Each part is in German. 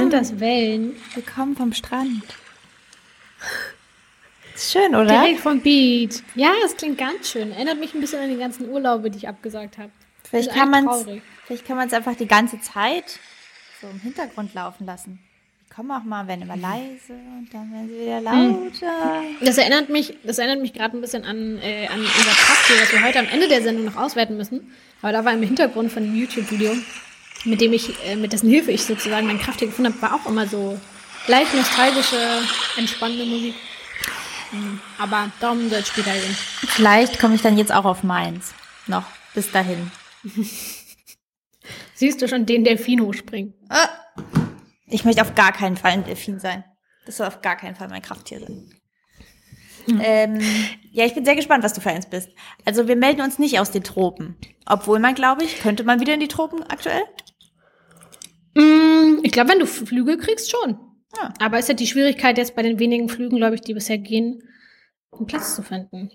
sind das Wellen. wir kommen vom Strand. Ist schön, oder? Direkt vom Beach. Ja, das klingt ganz schön. Erinnert mich ein bisschen an die ganzen Urlaube, die ich abgesagt habe. Vielleicht kann man es vielleicht kann man's einfach die ganze Zeit so im Hintergrund laufen lassen. Die kommen auch mal, werden immer leise und dann werden sie wieder lauter. Das erinnert mich, das erinnert mich gerade ein bisschen an, äh, an unser Krafttier, das wir heute am Ende der Sendung noch auswerten müssen. Aber da war im Hintergrund von dem YouTube-Video, mit dem ich, äh, mit dessen Hilfe ich sozusagen mein Krafttier gefunden habe, war auch immer so leicht nostalgische, entspannende Musik. Mhm. Aber darum soll es später gehen. Vielleicht komme ich dann jetzt auch auf meins. Noch bis dahin. Siehst du schon den Delfin hochspringen? Ich möchte auf gar keinen Fall ein Delfin sein. Das soll auf gar keinen Fall mein Krafttier sein. Ähm, ja, ich bin sehr gespannt, was du für eins bist. Also wir melden uns nicht aus den Tropen. Obwohl man, glaube ich, könnte man wieder in die Tropen aktuell? Mm, ich glaube, wenn du Flüge kriegst, schon. Ja. Aber ist ja die Schwierigkeit jetzt bei den wenigen Flügen, glaube ich, die bisher gehen, einen Platz zu finden.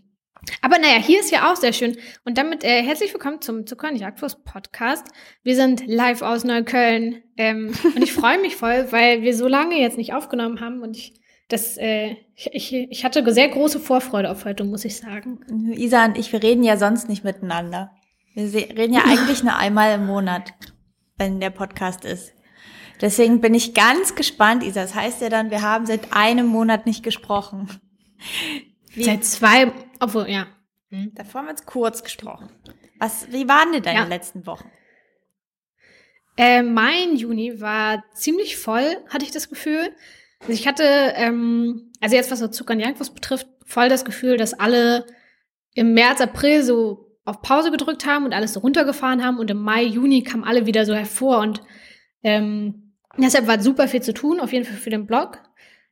Aber naja, hier ist ja auch sehr schön. Und damit äh, herzlich willkommen zum Zucker und Jagdwurst Podcast. Wir sind live aus Neukölln. Ähm, und ich freue mich voll, weil wir so lange jetzt nicht aufgenommen haben. Und ich, das, äh, ich, ich, hatte sehr große Vorfreude auf heute, muss ich sagen. Isa und ich, wir reden ja sonst nicht miteinander. Wir reden ja eigentlich nur einmal im Monat, wenn der Podcast ist. Deswegen bin ich ganz gespannt, Isa. Das heißt ja dann, wir haben seit einem Monat nicht gesprochen. Wie, Seit zwei, obwohl, ja. Hm. davor haben wir uns kurz gesprochen. Was, wie waren denn deine Ja. letzten Wochen? Äh, mein Juni war ziemlich voll, hatte ich das Gefühl. Also ich hatte, ähm, also jetzt was so Zucker und Jagdwurst betrifft, voll das Gefühl, dass alle im März, April so auf Pause gedrückt haben und alles so runtergefahren haben und im Mai, Juni kamen alle wieder so hervor und ähm, deshalb war super viel zu tun, auf jeden Fall für den Blog.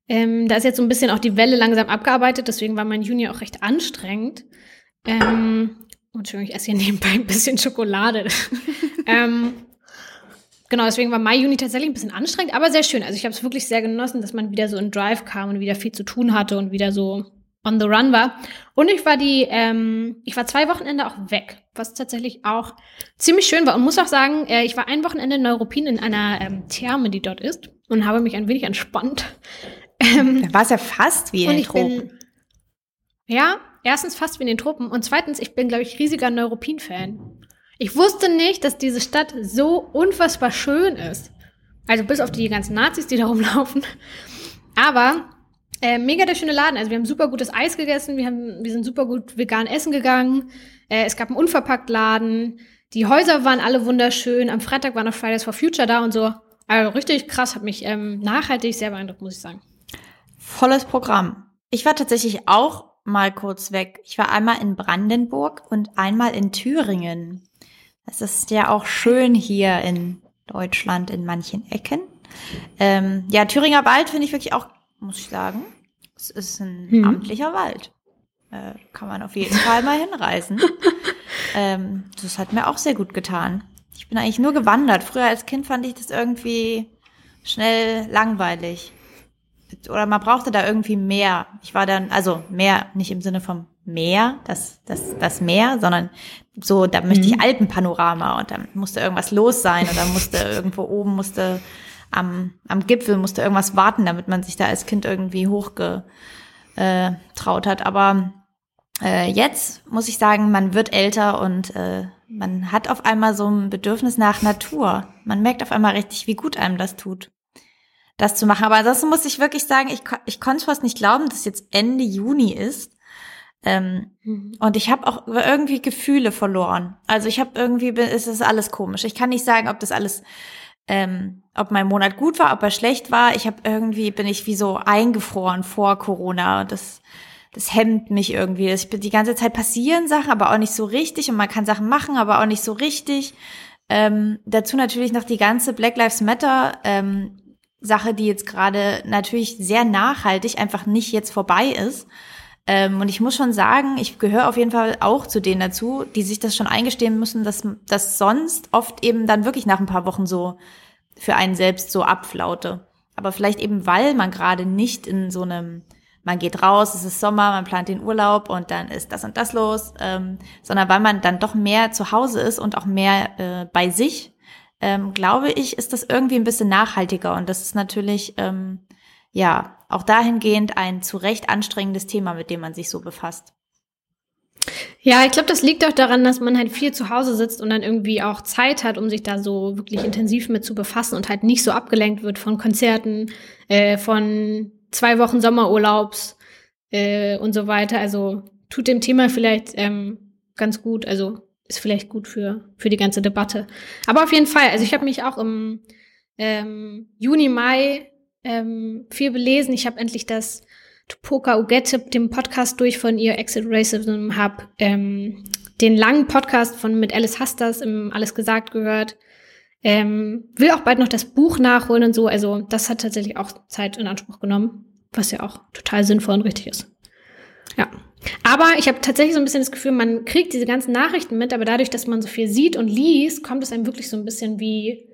Ähm, da ist jetzt so ein bisschen auch die Welle langsam abgearbeitet, deswegen war mein Juni auch recht anstrengend. Ähm, oh, Entschuldigung, ich esse hier nebenbei ein bisschen Schokolade. ähm, Genau, deswegen war Mai, Juni tatsächlich ein bisschen anstrengend, aber sehr schön. Also ich habe es wirklich sehr genossen, dass man wieder so in Drive kam und wieder viel zu tun hatte und wieder so on the run war. Und ich war die, ähm, ich war zwei Wochenende auch weg, was tatsächlich auch ziemlich schön war. Und muss auch sagen, äh, ich war ein Wochenende in Neuruppin in einer ähm, Therme, die dort ist, und habe mich ein wenig entspannt. Ähm, Da war es ja fast wie in den Tropen. bin, ja, erstens fast wie in den Tropen und zweitens, ich bin, glaube ich, riesiger Neuruppin-Fan. Ich wusste nicht, dass diese Stadt so unfassbar schön ist. Also bis auf die ganzen Nazis, die da rumlaufen. Aber äh, mega der schöne Laden. Also wir haben super gutes Eis gegessen, wir, haben, wir sind super gut vegan essen gegangen. Äh, es gab einen Unverpacktladen. Die Häuser waren alle wunderschön. Am Freitag war noch Fridays for Future da und so. Also richtig krass, hat mich ähm, nachhaltig sehr beeindruckt, muss ich sagen. Volles Programm. Ich war tatsächlich auch mal kurz weg. Ich war einmal in Brandenburg und einmal in Thüringen. Es ist ja auch schön hier in Deutschland in manchen Ecken. Ähm, ja, Thüringer Wald finde ich wirklich auch, muss ich sagen, es ist ein Hm. amtlicher Wald. Äh, kann man auf jeden Fall mal hinreisen. ähm, das hat mir auch sehr gut getan. Ich bin eigentlich nur gewandert. Früher als Kind fand ich das irgendwie schnell langweilig oder man brauchte da irgendwie mehr. Ich war dann, also mehr, nicht im Sinne vom Meer, das, das, das Meer, sondern so, da möchte ich Alpenpanorama und dann musste irgendwas los sein oder musste irgendwo oben, musste am, am Gipfel musste irgendwas warten, damit man sich da als Kind irgendwie hochgetraut hat. Aber äh, jetzt muss ich sagen, man wird älter und äh, man hat auf einmal so ein Bedürfnis nach Natur. Man merkt auf einmal richtig, wie gut einem das tut das zu machen. Aber ansonsten muss ich wirklich sagen, ich, ich konnte fast nicht glauben, dass jetzt Ende Juni ist. Ähm, und ich habe auch irgendwie Gefühle verloren. Also ich habe irgendwie, es ist alles komisch. Ich kann nicht sagen, ob das alles, ähm, ob mein Monat gut war, ob er schlecht war. Ich habe irgendwie, bin ich wie so eingefroren vor Corona. Das, das hemmt mich irgendwie. Ich bin die ganze Zeit passieren Sachen, aber auch nicht so richtig. Und man kann Sachen machen, aber auch nicht so richtig. Ähm, dazu natürlich noch die ganze Black Lives Matter ähm, Sache, die jetzt gerade natürlich sehr nachhaltig einfach nicht jetzt vorbei ist. Ähm, und ich muss schon sagen, ich gehöre auf jeden Fall auch zu denen dazu, die sich das schon eingestehen müssen, dass das sonst oft eben dann wirklich nach ein paar Wochen so für einen selbst so abflaute. Aber vielleicht eben, weil man gerade nicht in so einem, man geht raus, es ist Sommer, man plant den Urlaub und dann ist das und das los, ähm, sondern weil man dann doch mehr zu Hause ist und auch mehr äh, bei sich ähm, glaube ich, ist das irgendwie ein bisschen nachhaltiger und das ist natürlich, ähm, ja, auch dahingehend ein zu Recht anstrengendes Thema, mit dem man sich so befasst. Ja, ich glaube, das liegt auch daran, dass man halt viel zu Hause sitzt und dann irgendwie auch Zeit hat, um sich da so wirklich intensiv mit zu befassen und halt nicht so abgelenkt wird von Konzerten, äh, von zwei Wochen Sommerurlaubs äh, und so weiter. Also tut dem Thema vielleicht ähm, ganz gut. Also ist vielleicht gut für, für die ganze Debatte. Aber auf jeden Fall, also ich habe mich auch im ähm, Juni, Mai ähm, viel belesen. Ich habe endlich das Tupoka Ugette, den Podcast durch von ihr Exit Racism, habe ähm, den langen Podcast von mit Alice Hasters im Alles gesagt gehört. Ähm, will auch bald noch das Buch nachholen und so. Also das hat tatsächlich auch Zeit in Anspruch genommen, was ja auch total sinnvoll und richtig ist. Ja. Aber ich habe tatsächlich so ein bisschen das Gefühl, man kriegt diese ganzen Nachrichten mit, aber dadurch, dass man so viel sieht und liest, kommt es einem wirklich so ein bisschen wie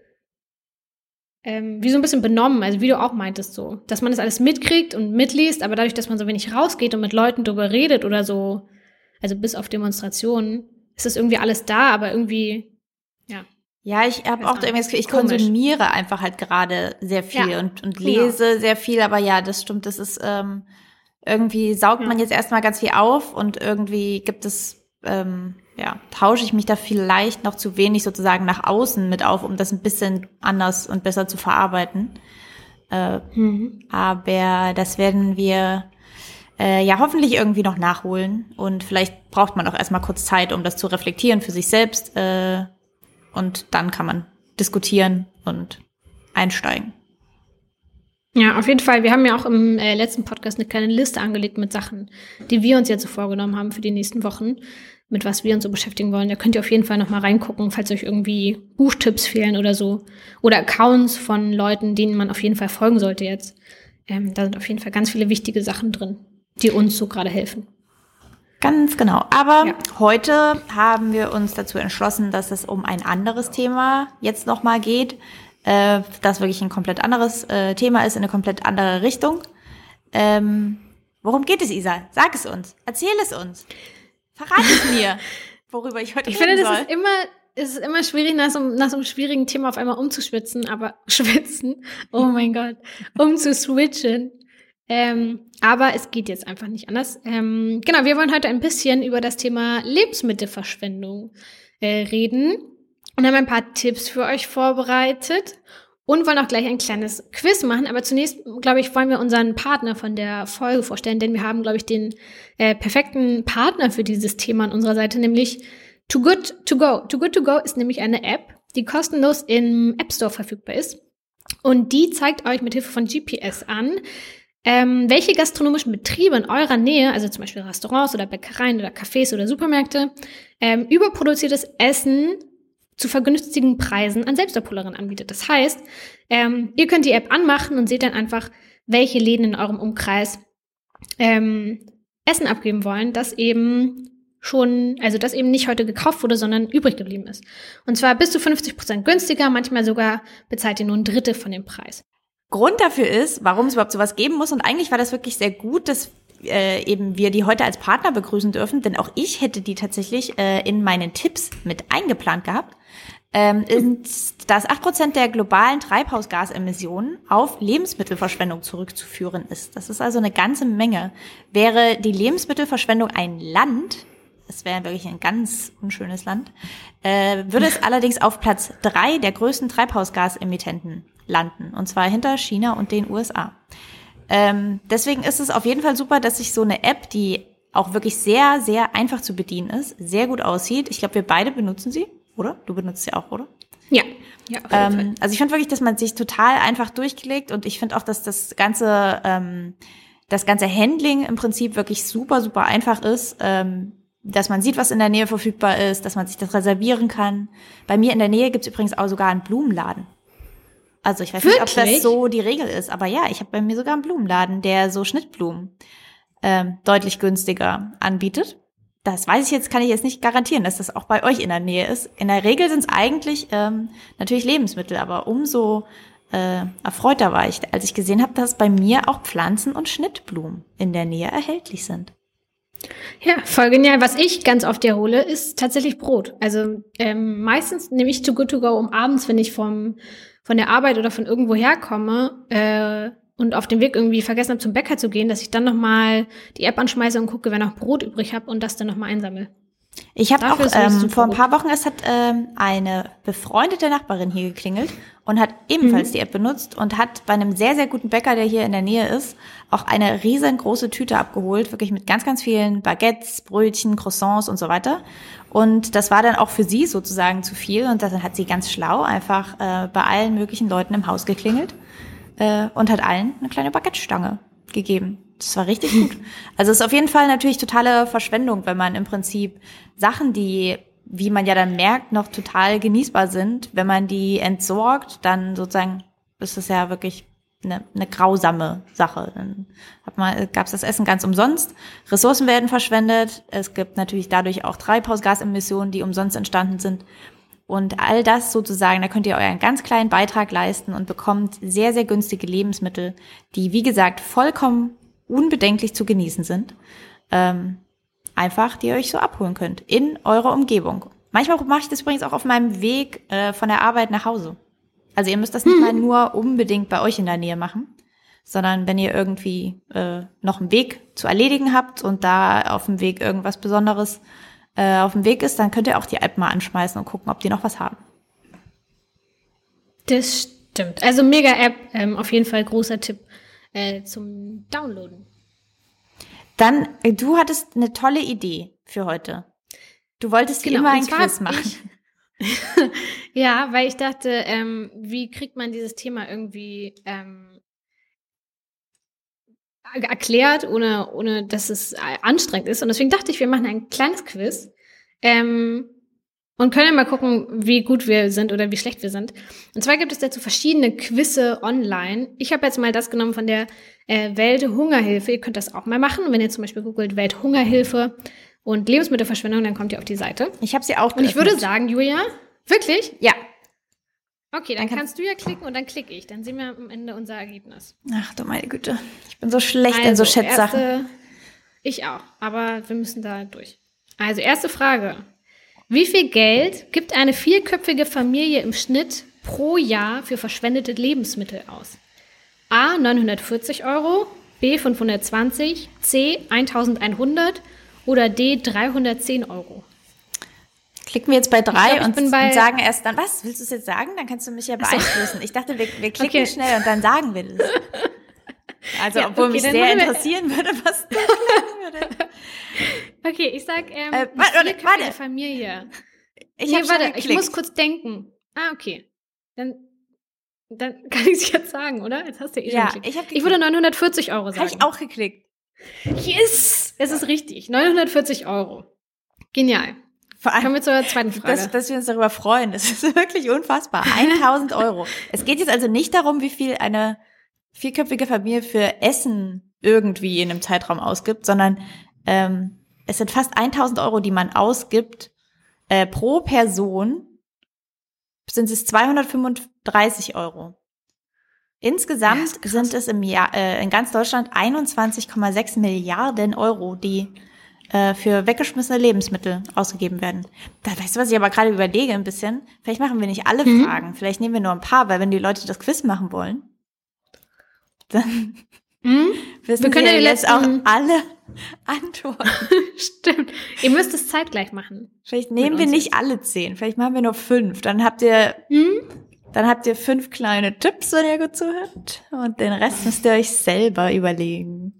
ähm, wie so ein bisschen benommen, also wie du auch meintest so, dass man das alles mitkriegt und mitliest, aber dadurch, dass man so wenig rausgeht und mit Leuten drüber redet oder so, also bis auf Demonstrationen, ist das irgendwie alles da, aber irgendwie, ja. Ja, ich habe auch irgendwie das Gefühl, ich Komisch. konsumiere einfach halt gerade sehr viel ja, und, und genau. lese genau. sehr viel, aber ja, das stimmt, das ist ähm, irgendwie saugt ja. man jetzt erstmal ganz viel auf und irgendwie gibt es ähm, ja, tausche ich mich da vielleicht noch zu wenig sozusagen nach außen mit auf, um das ein bisschen anders und besser zu verarbeiten. Äh, mhm. Aber das werden wir äh, ja hoffentlich irgendwie noch nachholen. Und vielleicht braucht man auch erstmal kurz Zeit, um das zu reflektieren für sich selbst. Äh, und dann kann man diskutieren und einsteigen. Ja, auf jeden Fall. Wir haben ja auch im äh, letzten Podcast eine kleine Liste angelegt mit Sachen, die wir uns jetzt so vorgenommen haben für die nächsten Wochen mit was wir uns so beschäftigen wollen. Da könnt ihr auf jeden Fall noch mal reingucken, falls euch irgendwie Buchtipps fehlen oder so. Oder Accounts von Leuten, denen man auf jeden Fall folgen sollte jetzt. Ähm, da sind auf jeden Fall ganz viele wichtige Sachen drin, die uns so gerade helfen. Ganz genau. Aber ja. heute haben wir uns dazu entschlossen, dass es um ein anderes Thema jetzt noch mal geht, äh, das wirklich ein komplett anderes äh, Thema ist, in eine komplett andere Richtung. Ähm, worum geht es, Isa? Sag es uns. Erzähl es uns. Verrat es mir, worüber ich heute ich reden finde, soll. Ich finde, es ist immer schwierig, nach so, nach so einem schwierigen Thema auf einmal umzuschwitzen, aber schwitzen, oh mein Gott, umzuswitchen. Ähm, aber es geht jetzt einfach nicht anders. Ähm, genau, wir wollen heute ein bisschen über das Thema Lebensmittelverschwendung äh, reden und haben ein paar Tipps für euch vorbereitet und wollen auch gleich ein kleines Quiz machen. Aber zunächst, glaube ich, wollen wir unseren Partner von der Folge vorstellen, denn wir haben, glaube ich, den äh, perfekten Partner für dieses Thema an unserer Seite, nämlich Too Good To Go. Too Good To Go ist nämlich eine App, die kostenlos im App Store verfügbar ist. Und die zeigt euch mit Hilfe von GPS an, ähm, welche gastronomischen Betriebe in eurer Nähe, also zum Beispiel Restaurants oder Bäckereien oder Cafés oder Supermärkte, ähm, überproduziertes Essen zu vergünstigen Preisen an Selbstabholerinnen anbietet. Das heißt, ähm, ihr könnt die App anmachen und seht dann einfach, welche Läden in eurem Umkreis ähm, Essen abgeben wollen, das eben schon, also das eben nicht heute gekauft wurde, sondern übrig geblieben ist. Und zwar bis zu 50 Prozent günstiger, manchmal sogar bezahlt ihr nur ein Drittel von dem Preis. Grund dafür ist, warum es überhaupt sowas geben muss. Und eigentlich war das wirklich sehr gut, dass äh, eben wir die heute als Partner begrüßen dürfen, denn auch ich hätte die tatsächlich äh, in meinen Tipps mit eingeplant gehabt ähm, ist, dass acht Prozent der globalen Treibhausgasemissionen auf Lebensmittelverschwendung zurückzuführen ist. Das ist also eine ganze Menge. Wäre die Lebensmittelverschwendung ein Land, es wäre wirklich ein ganz unschönes Land, äh, würde es allerdings auf Platz drei der größten Treibhausgasemittenten landen, und zwar hinter China und den USA. Ähm, deswegen ist es auf jeden Fall super, dass sich so eine App, die auch wirklich sehr, sehr einfach zu bedienen ist, sehr gut aussieht. Ich glaube, wir beide benutzen sie oder? Du benutzt sie auch, oder? Ja. Ja, auf jeden ähm, Fall. Also ich finde wirklich, dass man sich total einfach durchgelegt und ich finde auch, dass das ganze, ähm, das ganze Handling im Prinzip wirklich super, super einfach ist. Ähm, dass man sieht, was in der Nähe verfügbar ist, dass man sich das reservieren kann. Bei mir in der Nähe gibt's übrigens auch sogar einen Blumenladen. Also ich weiß Wirklich? nicht, ob das so die Regel ist, aber ja, ich habe bei mir sogar einen Blumenladen, der so Schnittblumen ähm, deutlich günstiger anbietet das weiß ich jetzt, kann ich jetzt nicht garantieren, dass das auch bei euch in der Nähe ist. In der Regel sind es eigentlich ähm, natürlich Lebensmittel, aber umso äh, erfreuter war ich, als ich gesehen habe, dass bei mir auch Pflanzen und Schnittblumen in der Nähe erhältlich sind. Ja, voll genial. Was ich ganz oft erhole, ist tatsächlich Brot. Also ähm, meistens nehme ich Too Good To Go um abends, wenn ich vom, von der Arbeit oder von irgendwo herkomme äh, und auf dem Weg irgendwie vergessen habe, zum Bäcker zu gehen, dass ich dann nochmal die App anschmeiße und gucke, wer noch Brot übrig habe und das dann nochmal einsammle. Ich habe auch ähm, vor ein paar Wochen, es hat ähm, eine befreundete Nachbarin hier geklingelt und hat ebenfalls mhm. die App benutzt und hat bei einem sehr, sehr guten Bäcker, der hier in der Nähe ist, auch eine riesengroße Tüte abgeholt, wirklich mit ganz, ganz vielen Baguettes, Brötchen, Croissants und so weiter. Und das war dann auch für sie sozusagen zu viel und dann hat sie ganz schlau einfach äh, bei allen möglichen Leuten im Haus geklingelt äh, und hat allen eine kleine Baguette-Stange gegeben. Das war richtig gut. Also es ist auf jeden Fall natürlich totale Verschwendung, wenn man im Prinzip Sachen, die, wie man ja dann merkt, noch total genießbar sind, wenn man die entsorgt, dann sozusagen ist es ja wirklich eine, eine grausame Sache. Dann gab es das Essen ganz umsonst. Ressourcen werden verschwendet. Es gibt natürlich dadurch auch Treibhausgasemissionen, die umsonst entstanden sind. Und all das sozusagen, da könnt ihr euren ganz kleinen Beitrag leisten und bekommt sehr, sehr günstige Lebensmittel, die, wie gesagt, vollkommen unbedenklich zu genießen sind, ähm, einfach, die ihr euch so abholen könnt in eurer Umgebung. Manchmal mache ich das übrigens auch auf meinem Weg äh, von der Arbeit nach Hause. Also ihr müsst das nicht mhm. mal nur unbedingt bei euch in der Nähe machen, sondern wenn ihr irgendwie äh, noch einen Weg zu erledigen habt und da auf dem Weg irgendwas Besonderes äh, auf dem Weg ist, dann könnt ihr auch die App mal anschmeißen und gucken, ob die noch was haben. Das stimmt. Also mega App, ähm, auf jeden Fall großer Tipp äh, zum Downloaden. Dann, äh, du hattest eine tolle Idee für heute. Du wolltest genau, immer ein Quiz machen. ja, weil ich dachte, ähm, wie kriegt man dieses Thema irgendwie ähm, erklärt, ohne, ohne dass es anstrengend ist. Und deswegen dachte ich, wir machen ein kleines Quiz. Ähm, und können mal gucken, wie gut wir sind oder wie schlecht wir sind. Und zwar gibt es dazu verschiedene Quizze online. Ich habe jetzt mal das genommen von der äh, Welthungerhilfe. Ihr könnt das auch mal machen. Und wenn ihr zum Beispiel googelt Welthungerhilfe und Lebensmittelverschwendung, dann kommt ihr auf die Seite. Ich habe sie auch geöffnet. Und ich würde sagen, Julia, wirklich? Ja. Okay, dann, dann kannst du ja klicken und dann klicke ich. Dann sehen wir am Ende unser Ergebnis. Ach du meine Güte. Ich bin so schlecht also, in so also, Schätzsachen. Erste, ich auch, aber wir müssen da durch. Also, erste Frage. Wie viel Geld gibt eine vierköpfige Familie im Schnitt pro Jahr für verschwendete Lebensmittel aus? A 940 Euro, B 520, C 1100 oder D 310 Euro? Klicken wir jetzt bei drei glaub, und, und, sagen erst dann, was, willst du es jetzt sagen? Dann kannst du mich ja beeinflussen. Ich dachte, wir, wir klicken okay. schnell und dann sagen wir das. Also, ja, obwohl okay, mich sehr interessieren würde, was du sagen würde. Okay, ich sag, ähm, äh, warte, warte. Familie. Ich, nee, warte, ich muss kurz denken. Ah, okay. Dann, dann kann ich es jetzt sagen, oder? Jetzt hast du eh ja, schon ich, ich würde 940 Euro sagen. Habe ich auch geklickt. Yes! Es ist richtig. 940 Euro. Genial. Vor allem, Kommen wir zur zweiten Frage. Dass, dass wir uns darüber freuen, das ist wirklich unfassbar. 1000 Euro. es geht jetzt also nicht darum, wie viel eine vierköpfige Familie für Essen irgendwie in einem Zeitraum ausgibt, sondern ähm, es sind fast 1000 Euro, die man ausgibt äh, pro Person. Sind es 235 Euro. Insgesamt ja, sind es im Jahr äh, in ganz Deutschland 21,6 Milliarden Euro, die äh, für weggeschmissene Lebensmittel ausgegeben werden. Da weißt du, was ich aber gerade überlege ein bisschen. Vielleicht machen wir nicht alle mhm. Fragen, vielleicht nehmen wir nur ein paar, weil wenn die Leute das Quiz machen wollen, dann hm? wissen wir können ja jetzt auch alle antworten. Stimmt. Ihr müsst es zeitgleich machen. Vielleicht nehmen wir nicht alle zehn, vielleicht machen wir nur fünf. Dann habt ihr, hm? dann habt ihr fünf kleine Tipps, wenn ihr gut zuhört. Und den Rest müsst ihr euch selber überlegen.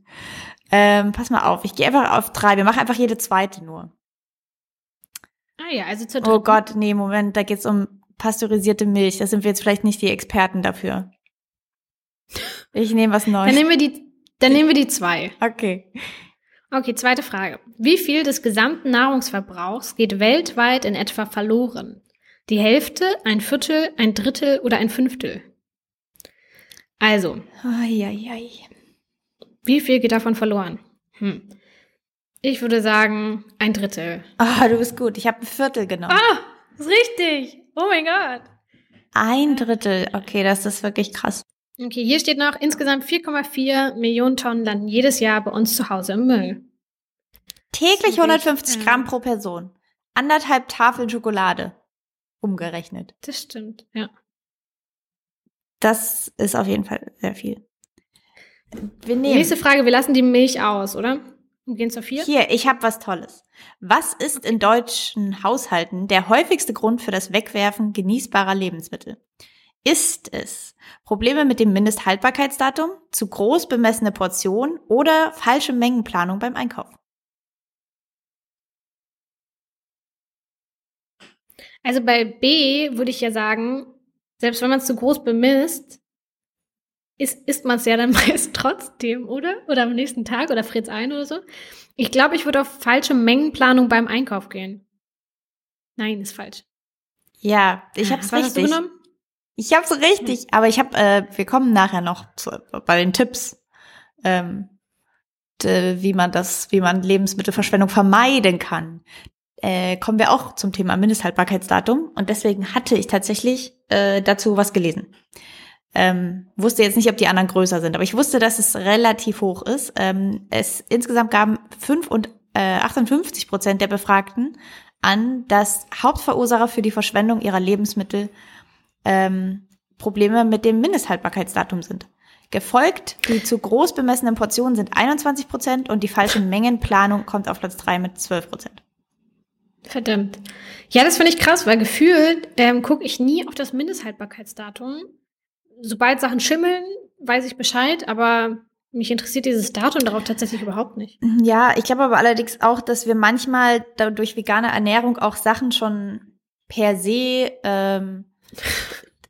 Ähm, pass mal auf, ich gehe einfach auf drei. Wir machen einfach jede zweite nur. Ah ja, also zur dritten. Oh Gott, nee, Moment, da geht's um pasteurisierte Milch. Da sind wir jetzt vielleicht nicht die Experten dafür. Ich nehme was Neues. Dann nehmen wir die, dann nehmen wir die zwei. Okay. Okay, zweite Frage. Wie viel des gesamten Nahrungsverbrauchs geht weltweit in etwa verloren? Die Hälfte, ein Viertel, ein Drittel oder ein Fünftel? Also. Ai, ai, ai. Wie viel geht davon verloren? Hm. Ich würde sagen, ein Drittel. Ah, oh, du bist gut. Ich habe ein Viertel genommen. Ah, ist richtig. Oh mein Gott. Ein Drittel. Okay, das ist wirklich krass. Okay, hier steht noch, insgesamt 4,4 Millionen Tonnen landen jedes Jahr bei uns zu Hause im Müll. Täglich So 150 richtig, Gramm pro Person. Anderthalb Tafeln Schokolade. Umgerechnet. Das stimmt, ja. Das ist auf jeden Fall sehr viel. Wir nehmen. Nächste Frage, wir lassen die Milch aus, oder? Und gehen zur vier. Hier, ich habe was Tolles. Was ist in deutschen Haushalten der häufigste Grund für das Wegwerfen genießbarer Lebensmittel? Ist es Probleme mit dem Mindesthaltbarkeitsdatum, zu groß bemessene Portionen oder falsche Mengenplanung beim Einkauf? Also bei B würde ich ja sagen, selbst wenn man es zu groß bemisst, ist, isst man es ja dann meist trotzdem, oder? Oder am nächsten Tag oder friert ein oder so. Ich glaube, ich würde auf falsche Mengenplanung beim Einkauf gehen. Nein, ist falsch. Ja, ich habe es Was hast du richtig. genommen? Ich habe es richtig, aber ich habe, äh, wir kommen nachher noch zu, bei den Tipps, ähm, d- wie man das, wie man Lebensmittelverschwendung vermeiden kann. Äh, kommen wir auch zum Thema Mindesthaltbarkeitsdatum und deswegen hatte ich tatsächlich äh, dazu was gelesen. Ähm, wusste jetzt nicht, ob die anderen größer sind, aber ich wusste, dass es relativ hoch ist. Ähm, es insgesamt gaben 5 und äh, 58 Prozent der Befragten an, dass Hauptverursacher für die Verschwendung ihrer Lebensmittel ähm, Probleme mit dem Mindesthaltbarkeitsdatum sind. Gefolgt, die zu groß bemessenen Portionen sind 21 Prozent und die falsche Mengenplanung kommt auf Platz 3 mit 12 Prozent. Verdammt. Ja, das finde ich krass, weil gefühlt ähm, gucke ich nie auf das Mindesthaltbarkeitsdatum. Sobald Sachen schimmeln, weiß ich Bescheid, aber mich interessiert dieses Datum darauf tatsächlich überhaupt nicht. Ja, ich glaube aber allerdings auch, dass wir manchmal durch vegane Ernährung auch Sachen schon per se, ähm,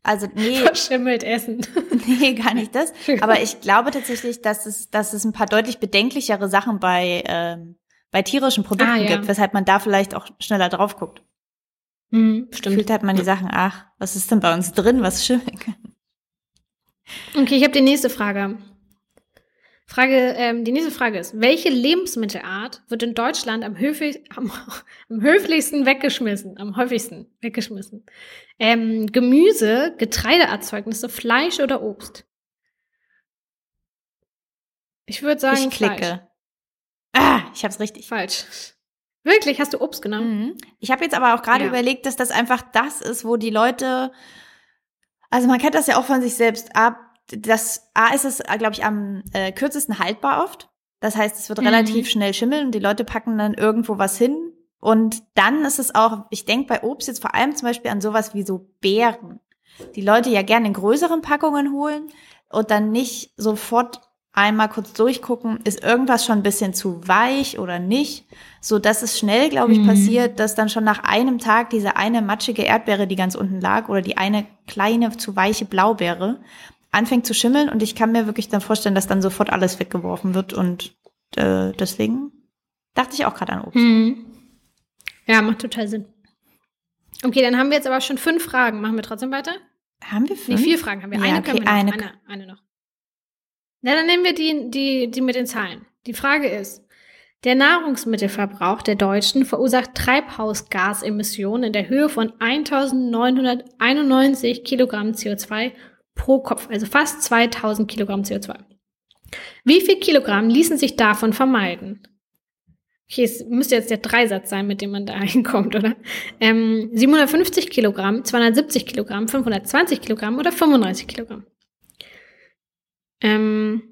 also nee, Verschimmelt essen. nee, gar nicht das. Aber ich glaube tatsächlich, dass es, dass es ein paar deutlich bedenklichere Sachen bei, ähm, bei tierischen Produkten Ah, ja. gibt, weshalb man da vielleicht auch schneller drauf guckt. Hm, stimmt. Gefühlt hat man die Sachen, ach, was ist denn bei uns drin, was schimmeln kann. Okay, ich habe die nächste Frage. Frage, ähm, die nächste Frage ist, welche Lebensmittelart wird in Deutschland am, höflich, am, am höflichsten weggeschmissen, am häufigsten weggeschmissen? Ähm, Gemüse, Getreideerzeugnisse, Fleisch oder Obst? Ich würde sagen, Ich klicke. Fleisch. Ah, ich hab's richtig. Falsch. Wirklich, hast du Obst genommen? Mhm. Ich habe jetzt aber auch gerade Ja. überlegt, dass das einfach das ist, wo die Leute, also man kennt das ja auch von sich selbst ab. Das A ist es, glaube ich, am äh, kürzesten haltbar oft. Das heißt, es wird Mhm. relativ schnell schimmeln und die Leute packen dann irgendwo was hin. Und dann ist es auch, ich denke bei Obst jetzt vor allem zum Beispiel an sowas wie so Beeren. Die Leute ja gerne in größeren Packungen holen und dann nicht sofort einmal kurz durchgucken, ist irgendwas schon ein bisschen zu weich oder nicht, so dass es schnell, glaube ich, Mhm. passiert, dass dann schon nach einem Tag diese eine matschige Erdbeere, die ganz unten lag, oder die eine kleine zu weiche Blaubeere anfängt zu schimmeln und ich kann mir wirklich dann vorstellen, dass dann sofort alles weggeworfen wird und äh, deswegen dachte ich auch gerade an Obst. Hm. Ja, macht total Sinn. Okay, dann haben wir jetzt aber schon fünf Fragen. Machen wir trotzdem weiter? Haben wir Nee, fünf? vier Fragen haben wir. Ja, Eine okay, können wir noch. Eine, eine noch. Na, dann nehmen wir die, die, die mit den Zahlen. Die Frage ist, der Nahrungsmittelverbrauch der Deutschen verursacht Treibhausgasemissionen in der Höhe von 1991 Kilogramm CO2 pro Kopf, also fast 2000 Kilogramm CO2. Wie viel Kilogramm ließen sich davon vermeiden? Okay, es müsste jetzt der Dreisatz sein, mit dem man da hinkommt, oder? Ähm, 750 Kilogramm, 270 Kilogramm, 520 Kilogramm oder 35 Kilogramm? Ähm,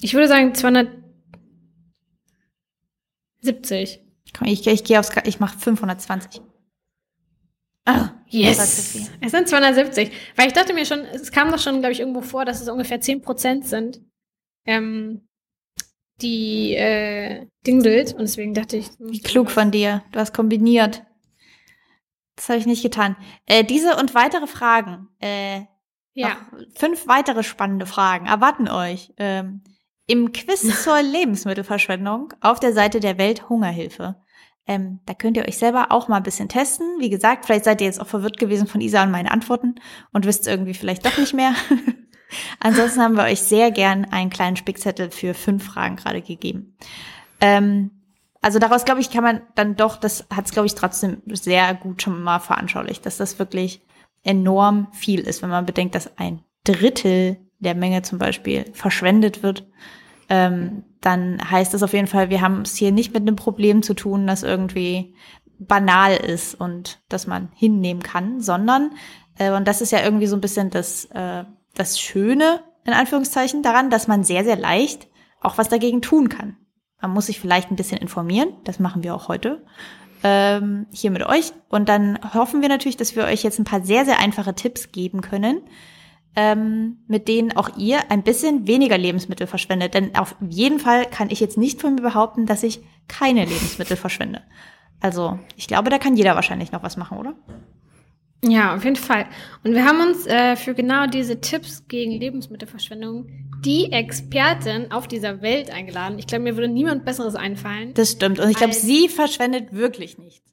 ich würde sagen 270. Komm, ich, ich gehe aufs, Ka- ich mache 520. Ah, viel. Es sind 270. Weil ich dachte mir schon, es kam doch schon, glaube ich, irgendwo vor, dass es ungefähr 10% sind, ähm, die äh, dingselt. Und deswegen dachte ich. Wie klug von dir. Du hast kombiniert. Das habe ich nicht getan. Äh, diese und weitere Fragen, äh, Ja. fünf weitere spannende Fragen erwarten euch. Ähm, Im Quiz zur Lebensmittelverschwendung auf der Seite der Welthungerhilfe. Ähm, da könnt ihr euch selber auch mal ein bisschen testen. Wie gesagt, vielleicht seid ihr jetzt auch verwirrt gewesen von Isa und meinen Antworten und wisst irgendwie vielleicht doch nicht mehr. Ansonsten haben wir euch sehr gern einen kleinen Spickzettel für fünf Fragen gerade gegeben. Ähm, also daraus, glaube ich, kann man dann doch, das hat es, glaube ich, trotzdem sehr gut schon mal veranschaulicht, dass das wirklich enorm viel ist, wenn man bedenkt, dass ein Drittel der Menge zum Beispiel verschwendet wird. ähm, dann heißt das auf jeden Fall, wir haben es hier nicht mit einem Problem zu tun, das irgendwie banal ist und das man hinnehmen kann, sondern, äh, und das ist ja irgendwie so ein bisschen das, äh, das Schöne, in Anführungszeichen, daran, dass man sehr, sehr leicht auch was dagegen tun kann. Man muss sich vielleicht ein bisschen informieren, das machen wir auch heute ähm, hier mit euch. Und dann hoffen wir natürlich, dass wir euch jetzt ein paar sehr, sehr einfache Tipps geben können, ähm, mit denen auch ihr ein bisschen weniger Lebensmittel verschwendet. Denn auf jeden Fall kann ich jetzt nicht von mir behaupten, dass ich keine Lebensmittel verschwende. Also ich glaube, da kann jeder wahrscheinlich noch was machen, oder? Ja, auf jeden Fall. Und wir haben uns äh, für genau diese Tipps gegen Lebensmittelverschwendung die Expertin auf dieser Welt eingeladen. Ich glaube, mir würde niemand Besseres einfallen. Das stimmt. Und ich glaube, sie verschwendet wirklich nichts.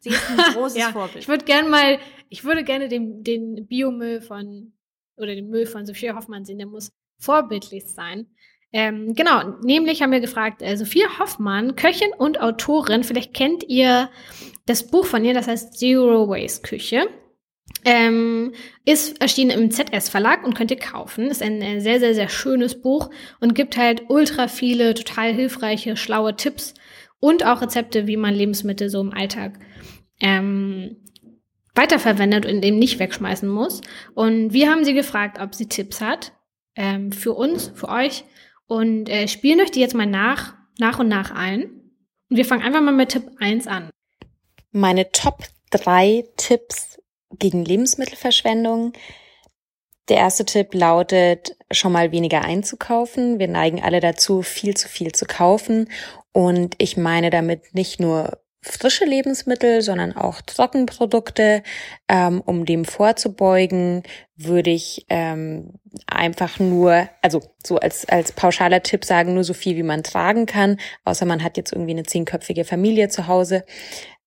Sie ist ein großes ja, Vorbild. Ich würde gerne mal, ich würde gerne den, den Biomüll von oder den Müll von Sophia Hoffmann sehen. Der muss vorbildlich sein. Ähm, genau, nämlich haben wir gefragt, äh, Sophia Hoffmann, Köchin und Autorin, vielleicht kennt ihr das Buch von ihr, das heißt Zero Waste Küche. Ähm, ist erschienen im ZS Verlag und könnt ihr kaufen. Ist ein, sehr, sehr, sehr schönes Buch und gibt halt ultra viele total hilfreiche, schlaue Tipps und auch Rezepte, wie man Lebensmittel so im Alltag ähm, weiterverwendet und eben nicht wegschmeißen muss. Und wir haben sie gefragt, ob sie Tipps hat ähm, für uns, für euch und äh, spielen euch die jetzt mal nach, nach und nach ein. Und wir fangen einfach mal mit Tipp 1 an. Meine Top 3 Tipps gegen Lebensmittelverschwendung. Der erste Tipp lautet, schon mal weniger einzukaufen. Wir neigen alle dazu, viel zu viel zu kaufen. Und ich meine damit nicht nur frische Lebensmittel, sondern auch Trockenprodukte. Ähm, um dem vorzubeugen, würde ich ähm, einfach nur, also so als, als pauschaler Tipp sagen, nur so viel, wie man tragen kann, außer man hat jetzt irgendwie eine zehnköpfige Familie zu Hause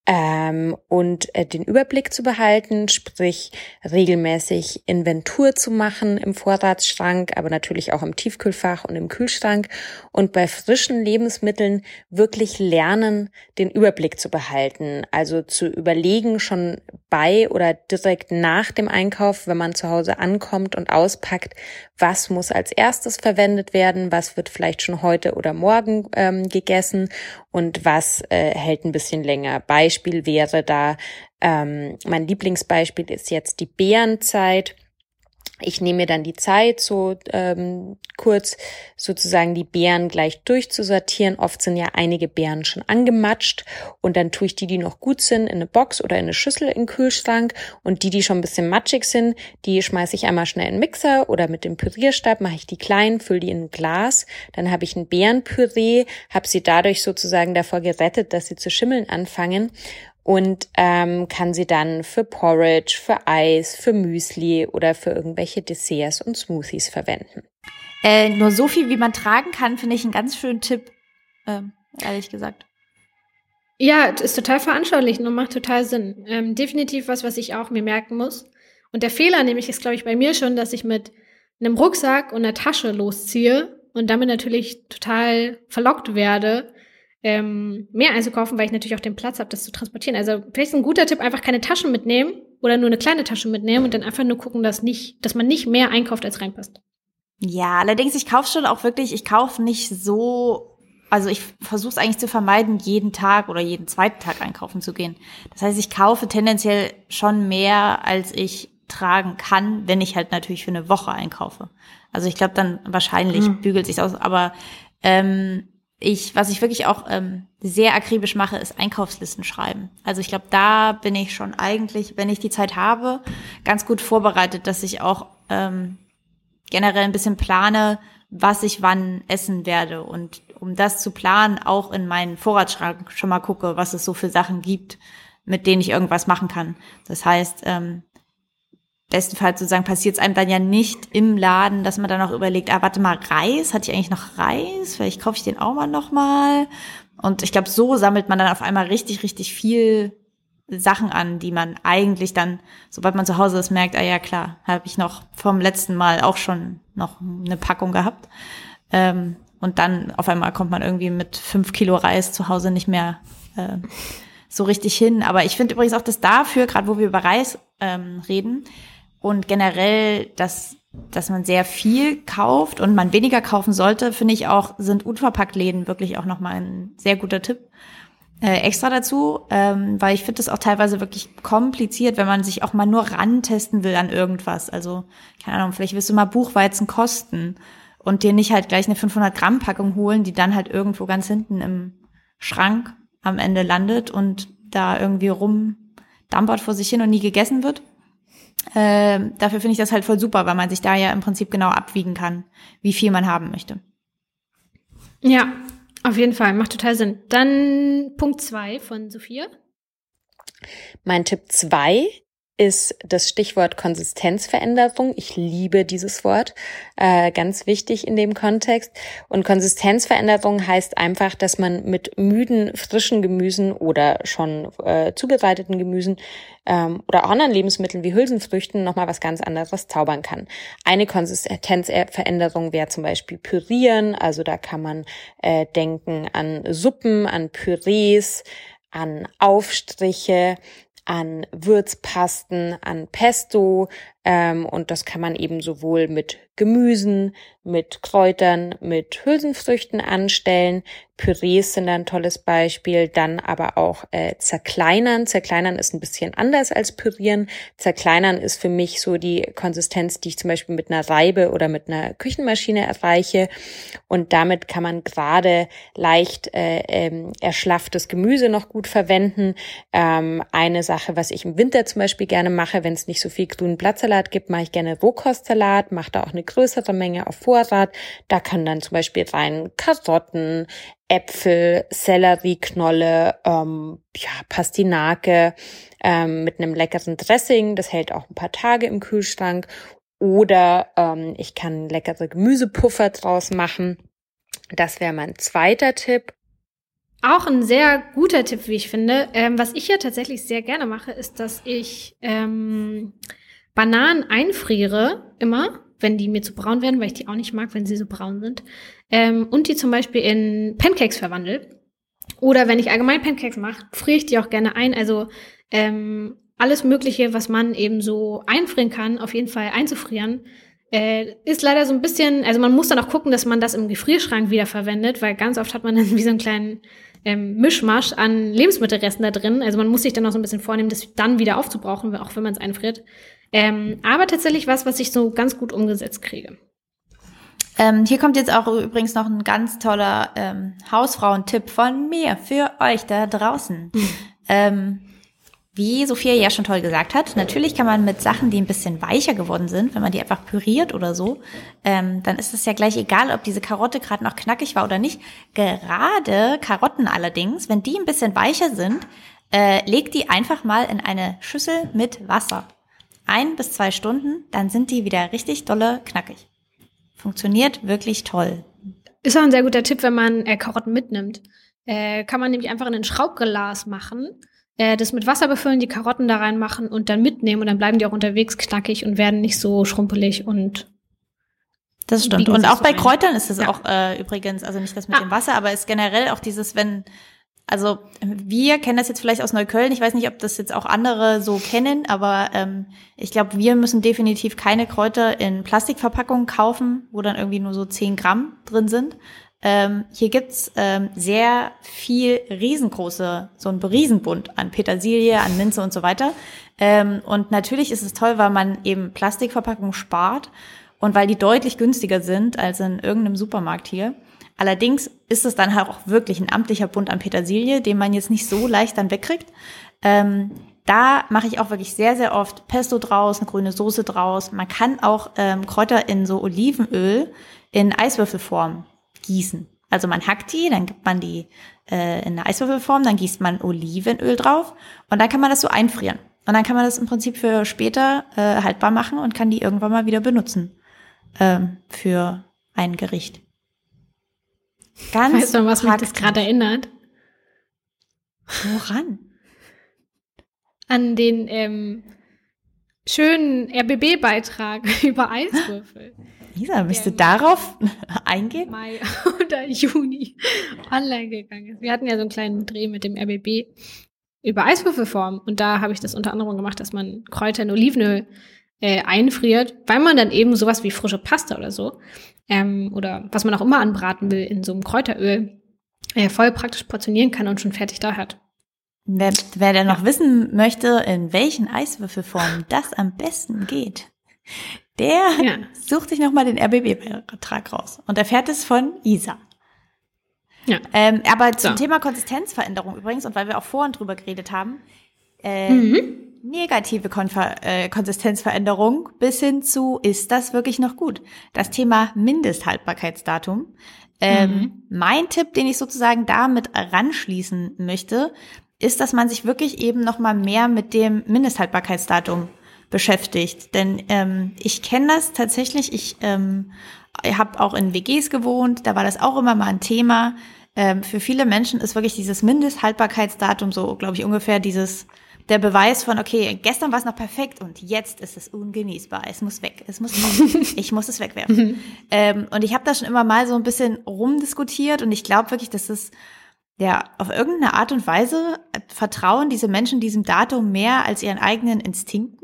ähm, und äh, den Überblick zu behalten, sprich regelmäßig Inventur zu machen im Vorratsschrank, aber natürlich auch im Tiefkühlfach und im Kühlschrank und bei frischen Lebensmitteln wirklich lernen, den Überblick zu behalten, also zu überlegen schon bei oder direkt nach dem Einkauf, wenn man zu Hause ankommt und auspackt, was muss als erstes verwendet werden, was wird vielleicht schon heute oder morgen ähm, gegessen und was äh, hält ein bisschen länger. Beispiel wäre da, ähm, mein Lieblingsbeispiel ist jetzt die Bärenzeit. Ich nehme mir dann die Zeit, so ähm, kurz sozusagen die Beeren gleich durchzusortieren. Oft sind ja einige Beeren schon angematscht und dann tue ich die, die noch gut sind, in eine Box oder in eine Schüssel in den Kühlschrank und die, die schon ein bisschen matschig sind, die schmeiße ich einmal schnell in den Mixer oder mit dem Pürierstab mache ich die klein, fülle die in ein Glas. Dann habe ich ein Beerenpüree, habe sie dadurch sozusagen davor gerettet, dass sie zu schimmeln anfangen und ähm, kann sie dann für Porridge, für Eis, für Müsli oder für irgendwelche Desserts und Smoothies verwenden. Äh, nur so viel, wie man tragen kann, finde ich einen ganz schönen Tipp, ähm, ehrlich gesagt. Ja, ist total veranschaulichend und macht total Sinn. Ähm, definitiv was, was ich auch mir merken muss. Und der Fehler nämlich ist, glaube ich, bei mir schon, dass ich mit einem Rucksack und einer Tasche losziehe und damit natürlich total verlockt werde, ähm, mehr einzukaufen, weil ich natürlich auch den Platz habe, das zu transportieren. Also vielleicht ist ein guter Tipp, einfach keine Taschen mitnehmen oder nur eine kleine Tasche mitnehmen und dann einfach nur gucken, dass nicht, dass man nicht mehr einkauft, als reinpasst. Ja, allerdings, ich kaufe schon auch wirklich, ich kaufe nicht so, also ich versuche es eigentlich zu vermeiden, jeden Tag oder jeden zweiten Tag einkaufen zu gehen. Das heißt, ich kaufe tendenziell schon mehr, als ich tragen kann, wenn ich halt natürlich für eine Woche einkaufe. Also ich glaube dann wahrscheinlich mhm. bügelt sich aus, aber ähm, ich, was ich wirklich auch ähm, sehr akribisch mache, ist Einkaufslisten schreiben. Also ich glaube, da bin ich schon eigentlich, wenn ich die Zeit habe, ganz gut vorbereitet, dass ich auch ähm, generell ein bisschen plane, was ich wann essen werde. Und um das zu planen, auch in meinen Vorratsschrank schon mal gucke, was es so für Sachen gibt, mit denen ich irgendwas machen kann. Das heißt, ähm, bestenfalls sozusagen passiert es einem dann ja nicht im Laden, dass man dann auch überlegt, ah, warte mal, Reis, hatte ich eigentlich noch Reis? Vielleicht kaufe ich den auch mal nochmal. Und ich glaube, so sammelt man dann auf einmal richtig, richtig viel Sachen an, die man eigentlich dann, sobald man zu Hause ist, merkt, ah ja klar, habe ich noch vom letzten Mal auch schon noch eine Packung gehabt. Ähm, und dann auf einmal kommt man irgendwie mit fünf Kilo Reis zu Hause nicht mehr äh, so richtig hin. Aber ich finde übrigens auch, dass dafür, gerade wo wir über Reis ähm, reden, und generell, dass dass man sehr viel kauft und man weniger kaufen sollte, finde ich auch, sind Unverpacktläden wirklich auch nochmal ein sehr guter Tipp. Äh, extra dazu, ähm, weil ich finde das auch teilweise wirklich kompliziert, wenn man sich auch mal nur rantesten will an irgendwas. Also, keine Ahnung, vielleicht willst du mal Buchweizen kosten und dir nicht halt gleich eine 500 Gramm Packung holen, die dann halt irgendwo ganz hinten im Schrank am Ende landet und da irgendwie rumdampert vor sich hin und nie gegessen wird. Äh, dafür finde ich das halt voll super, weil man sich da ja im Prinzip genau abwiegen kann, wie viel man haben möchte. Ja, auf jeden Fall, macht total Sinn. Dann Punkt zwei von Sophia. Mein Tipp zwei ist das Stichwort Konsistenzveränderung. Ich liebe dieses Wort, äh, ganz wichtig in dem Kontext. Und Konsistenzveränderung heißt einfach, dass man mit müden, frischen Gemüsen oder schon äh, zubereiteten Gemüsen ähm, oder auch anderen Lebensmitteln wie Hülsenfrüchten nochmal was ganz anderes zaubern kann. Eine Konsistenzveränderung wäre zum Beispiel Pürieren, also da kann man äh, denken an Suppen, an Pürees, an Aufstriche, an Würzpasten, an Pesto ähm, und das kann man eben sowohl mit Gemüsen, mit Kräutern, mit Hülsenfrüchten anstellen. Pürees sind ein tolles Beispiel. Dann aber auch äh, zerkleinern. Zerkleinern ist ein bisschen anders als pürieren. Zerkleinern ist für mich so die Konsistenz, die ich zum Beispiel mit einer Reibe oder mit einer Küchenmaschine erreiche. Und damit kann man gerade leicht äh, ähm, erschlafftes Gemüse noch gut verwenden. Ähm, eine Sache, was ich im Winter zum Beispiel gerne mache, wenn es nicht so viel grünen Blattsalat gibt, mache ich gerne Rohkostsalat, mache da auch eine größere Menge auf Vorrat. Da kann dann zum Beispiel rein Karotten, Äpfel, Sellerieknolle, ähm, ja, Pastinake ähm, mit einem leckeren Dressing. Das hält auch ein paar Tage im Kühlschrank. Oder ähm, ich kann leckere Gemüsepuffer draus machen. Das wäre mein zweiter Tipp. Auch ein sehr guter Tipp, wie ich finde. Ähm, was ich ja tatsächlich sehr gerne mache, ist, dass ich ähm, Bananen einfriere immer wenn die mir zu braun werden, weil ich die auch nicht mag, wenn sie so braun sind. Ähm, und die zum Beispiel in Pancakes verwandle. Oder wenn ich allgemein Pancakes mache, friere ich die auch gerne ein. Also ähm, alles Mögliche, was man eben so einfrieren kann, auf jeden Fall einzufrieren. Äh, ist leider so ein bisschen, also man muss dann auch gucken, dass man das im Gefrierschrank wieder verwendet, weil ganz oft hat man dann wie so einen kleinen ähm, Mischmasch an Lebensmittelresten da drin. Also man muss sich dann auch so ein bisschen vornehmen, das dann wieder aufzubrauchen, auch wenn man es einfriert. Ähm, aber tatsächlich was, was ich so ganz gut umgesetzt kriege. Ähm, hier kommt jetzt auch übrigens noch ein ganz toller ähm, Hausfrauentipp von mir für euch da draußen. Mhm. Ähm, wie Sophia ja schon toll gesagt hat, natürlich kann man mit Sachen, die ein bisschen weicher geworden sind, wenn man die einfach püriert oder so, ähm, dann ist es ja gleich egal, ob diese Karotte gerade noch knackig war oder nicht. Gerade Karotten allerdings, wenn die ein bisschen weicher sind, äh, legt die einfach mal in eine Schüssel mit Wasser ein bis zwei Stunden, dann sind die wieder richtig dolle knackig. Funktioniert wirklich toll. Ist auch ein sehr guter Tipp, wenn man äh, Karotten mitnimmt. Äh, kann man nämlich einfach in ein Schraubglas machen, äh, das mit Wasser befüllen, die Karotten da reinmachen und dann mitnehmen und dann bleiben die auch unterwegs knackig und werden nicht so schrumpelig und das stimmt. Und auch bei Kräutern ist es ja. auch äh, übrigens, also nicht das mit ah. dem Wasser, aber ist generell auch dieses, wenn also wir kennen das jetzt vielleicht aus Neukölln. Ich weiß nicht, ob das jetzt auch andere so kennen, aber ähm, ich glaube, wir müssen definitiv keine Kräuter in Plastikverpackungen kaufen, wo dann irgendwie nur so 10 Gramm drin sind. Ähm, hier gibt's ähm, sehr viel riesengroße, so ein Riesenbund an Petersilie, an Minze und so weiter. Ähm, und natürlich ist es toll, weil man eben Plastikverpackungen spart und weil die deutlich günstiger sind als in irgendeinem Supermarkt hier. Allerdings ist es dann halt auch wirklich ein amtlicher Bund an Petersilie, den man jetzt nicht so leicht dann wegkriegt. Ähm, da mache ich auch wirklich sehr, sehr oft Pesto draus, eine grüne Soße draus. Man kann auch ähm, Kräuter in so Olivenöl in Eiswürfelform gießen. Also man hackt die, dann gibt man die äh, in eine Eiswürfelform, dann gießt man Olivenöl drauf und dann kann man das so einfrieren. Und dann kann man das im Prinzip für später äh, haltbar machen und kann die irgendwann mal wieder benutzen ähm, für ein Gericht. Ganz Weißt du, was praktisch. mich das gerade erinnert? Woran? An den ähm, schönen RBB-Beitrag über Eiswürfel. Lisa, bist du darauf eingehen? Mai oder Juni online gegangen ist. Wir hatten ja so einen kleinen Dreh mit dem RBB über Eiswürfelform und da habe ich das unter anderem gemacht, dass man Kräuter in Olivenöl äh, einfriert, weil man dann eben sowas wie frische Pasta oder so ähm, oder was man auch immer anbraten will in so einem Kräuteröl äh, voll praktisch portionieren kann und schon fertig da hat. Wer, wer denn noch wissen möchte, in welchen Eiswürfelformen das am besten geht, der Ja. sucht sich nochmal den RBB-Beitrag raus und erfährt es von Isa. Ja. Ähm, aber zum So. Thema Konsistenzveränderung übrigens, und weil wir auch vorhin drüber geredet haben, äh, Mhm. negative Konfer äh, Konsistenzveränderung bis hin zu, ist das wirklich noch gut? Das Thema Mindesthaltbarkeitsdatum. Ähm, Mein Tipp, den ich sozusagen damit ranschließen möchte, ist, dass man sich wirklich eben noch mal mehr mit dem Mindesthaltbarkeitsdatum beschäftigt. Denn ähm, ich kenne das tatsächlich. Ich ähm, habe auch in WGs gewohnt. Da war das auch immer mal ein Thema. Ähm, für viele Menschen ist wirklich dieses Mindesthaltbarkeitsdatum so, glaube ich, ungefähr dieses der Beweis von, okay, gestern war es noch perfekt und jetzt ist es ungenießbar. Es muss weg. Es muss raus. Ich muss es wegwerfen. ähm, und ich habe da schon immer mal so ein bisschen rumdiskutiert und ich glaube wirklich, dass es ja, auf irgendeine Art und Weise vertrauen diese Menschen diesem Datum mehr als ihren eigenen Instinkten.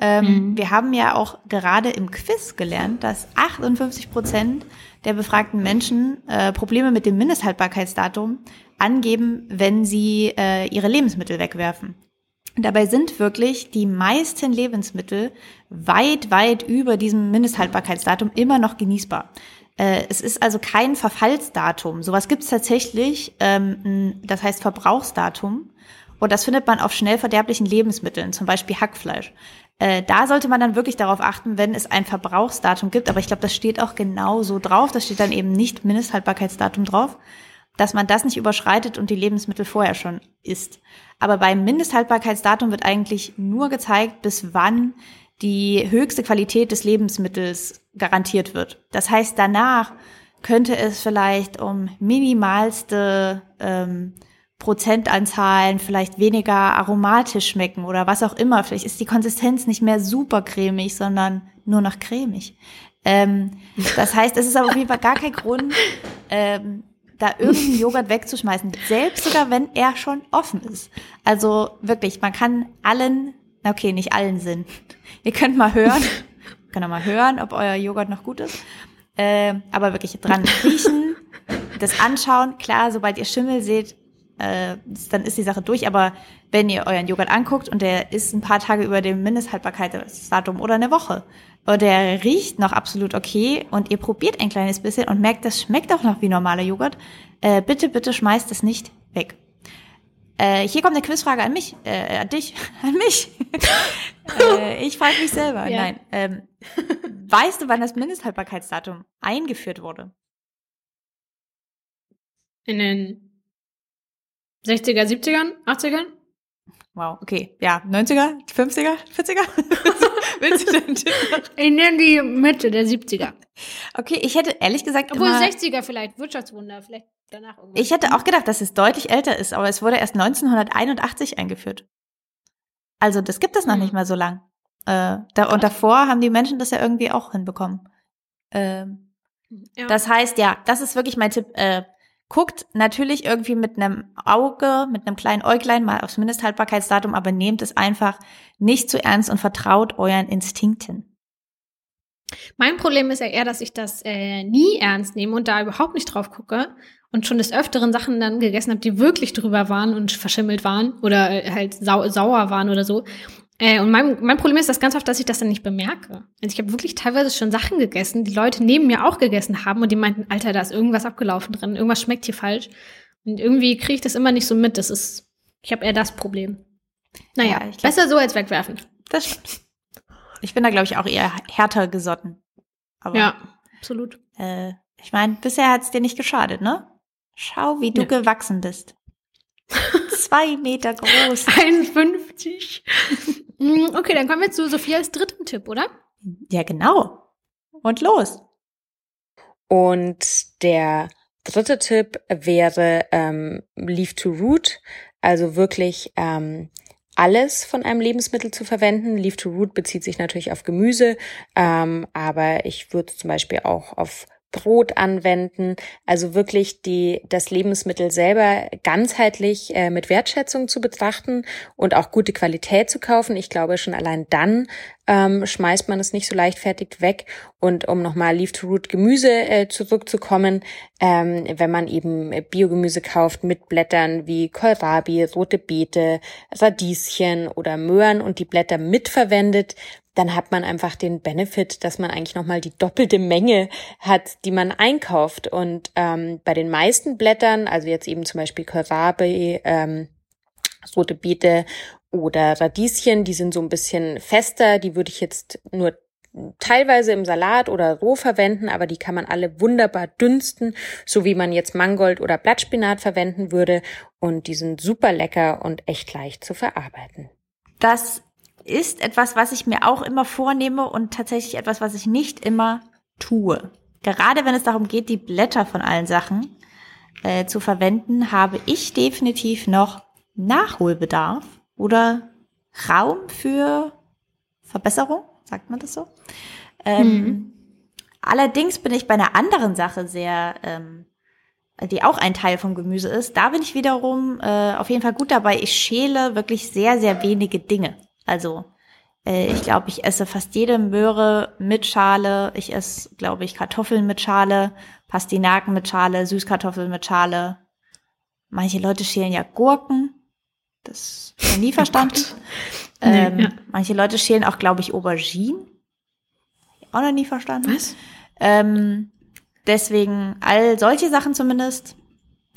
Ähm, Wir haben ja auch gerade im Quiz gelernt, dass 58 Prozent der befragten Menschen äh, Probleme mit dem Mindesthaltbarkeitsdatum angeben, wenn sie äh, ihre Lebensmittel wegwerfen. Dabei sind wirklich die meisten Lebensmittel weit, weit über diesem Mindesthaltbarkeitsdatum immer noch genießbar. Äh, es ist also kein Verfallsdatum. Sowas gibt es tatsächlich, ähm, das heißt Verbrauchsdatum. Und das findet man auf schnell verderblichen Lebensmitteln, zum Beispiel Hackfleisch. Äh, da sollte man dann wirklich darauf achten, wenn es ein Verbrauchsdatum gibt. Aber ich glaube, das steht auch genau so drauf. Da steht dann eben nicht Mindesthaltbarkeitsdatum drauf, dass man das nicht überschreitet und die Lebensmittel vorher schon isst. Aber beim Mindesthaltbarkeitsdatum wird eigentlich nur gezeigt, bis wann die höchste Qualität des Lebensmittels garantiert wird. Das heißt, danach könnte es vielleicht um minimalste ähm, Prozentanzahlen vielleicht weniger aromatisch schmecken oder was auch immer. Vielleicht ist die Konsistenz nicht mehr super cremig, sondern nur noch cremig. Ähm, das heißt, es ist aber auf jeden Fall gar kein Grund, ähm, da irgendeinen Joghurt wegzuschmeißen, selbst sogar wenn er schon offen ist. Also wirklich, man kann allen, okay, nicht allen Sinn. Ihr könnt mal hören, könnt ihr mal hören, ob euer Joghurt noch gut ist. Ähm, aber wirklich dran riechen, das anschauen. Klar, sobald ihr Schimmel seht, äh, dann ist die Sache durch. Aber wenn ihr euren Joghurt anguckt und der ist ein paar Tage über dem Mindesthaltbarkeitsdatum oder eine Woche und der riecht noch absolut okay und ihr probiert ein kleines bisschen und merkt, das schmeckt auch noch wie normaler Joghurt, äh, bitte, bitte schmeißt es nicht weg. Äh, hier kommt eine Quizfrage an mich, äh, an dich, an mich. äh, ich frage mich selber. Ja. Nein. Ähm, weißt du, wann das Mindesthaltbarkeitsdatum eingeführt wurde? In den 60er, 70ern, 80ern? Wow, okay. Ja, 90er, 50er, 40er? Willst du den Tipp noch? Ich nehme die Mitte der 70er. Okay, ich hätte ehrlich gesagt Obwohl immer, 60er vielleicht, Wirtschaftswunder, vielleicht danach irgendwann. ich hätte auch gedacht, dass es deutlich älter ist, aber es wurde erst 1981 eingeführt. Also das gibt es noch Hm. nicht mal so lang. Äh, da, und davor haben die Menschen das ja irgendwie auch hinbekommen. Ähm, ja. Das heißt, ja, das ist wirklich mein Tipp. Äh, guckt natürlich irgendwie mit einem Auge, mit einem kleinen Äuglein mal aufs Mindesthaltbarkeitsdatum, aber nehmt es einfach nicht zu ernst und vertraut euren Instinkten. Mein Problem ist ja eher, dass ich das äh, nie ernst nehme und da überhaupt nicht drauf gucke und schon des Öfteren Sachen dann gegessen habe, die wirklich drüber waren und verschimmelt waren oder äh, halt sau sauer waren oder so. Äh, und mein, mein Problem ist das ganz oft, dass ich das dann nicht bemerke. Also ich habe wirklich teilweise schon Sachen gegessen, die Leute neben mir auch gegessen haben und die meinten, Alter, da ist irgendwas abgelaufen drin, irgendwas schmeckt hier falsch. Und irgendwie kriege ich das immer nicht so mit. Das ist, ich habe eher das Problem. Naja, Ja, ich glaub- besser so als wegwerfen. Das stimmt. Ich bin da, glaube ich, auch eher härter gesotten. Aber Ja, absolut. äh, ich meine, bisher hat's dir nicht geschadet, ne? Schau, wie du Ja. gewachsen bist. Zwei Meter groß. 51. Mm, okay, dann kommen wir zu Sophias dritten Tipp, oder? Ja, genau. Und los. Und der dritte Tipp wäre ähm, Leaf to Root, also wirklich ähm, alles von einem Lebensmittel zu verwenden. Leaf to Root bezieht sich natürlich auf Gemüse, ähm, aber ich würde zum Beispiel auch auf Brot anwenden, also wirklich die, das Lebensmittel selber ganzheitlich äh, mit Wertschätzung zu betrachten und auch gute Qualität zu kaufen. Ich glaube, schon allein dann ähm, schmeißt man es nicht so leichtfertig weg. Und um nochmal Leaf-to-Root-Gemüse äh, zurückzukommen, ähm, wenn man eben Biogemüse kauft mit Blättern wie Kohlrabi, rote Beete, Radieschen oder Möhren und die Blätter mitverwendet, dann hat man einfach den Benefit, dass man eigentlich nochmal die doppelte Menge hat, die man einkauft. Und ähm, bei den meisten Blättern, also jetzt eben zum Beispiel Kohlrabi, ähm, rote Beete oder Radieschen, die sind so ein bisschen fester, die würde ich jetzt nur teilweise im Salat oder roh verwenden, aber die kann man alle wunderbar dünsten, so wie man jetzt Mangold oder Blattspinat verwenden würde und die sind super lecker und echt leicht zu verarbeiten. Das ist etwas, was ich mir auch immer vornehme und tatsächlich etwas, was ich nicht immer tue. Gerade wenn es darum geht, die Blätter von allen Sachen äh, zu verwenden, habe ich definitiv noch Nachholbedarf oder Raum für Verbesserung, sagt man das so. Ähm, mhm. Allerdings bin ich bei einer anderen Sache sehr, ähm, die auch ein Teil vom Gemüse ist. Da bin ich wiederum äh, auf jeden Fall gut dabei. Ich schäle wirklich sehr, sehr wenige Dinge. Also äh, ich glaube, ich esse fast jede Möhre mit Schale. Ich esse, glaube ich, Kartoffeln mit Schale, Pastinaken mit Schale, Süßkartoffeln mit Schale. Manche Leute schälen ja Gurken. Das habe ich nie oh verstanden. Oh ähm, nee, ja. Manche Leute schälen auch, glaube ich, Auberginen. Auch noch nie verstanden. Was? Ähm, deswegen all solche Sachen zumindest,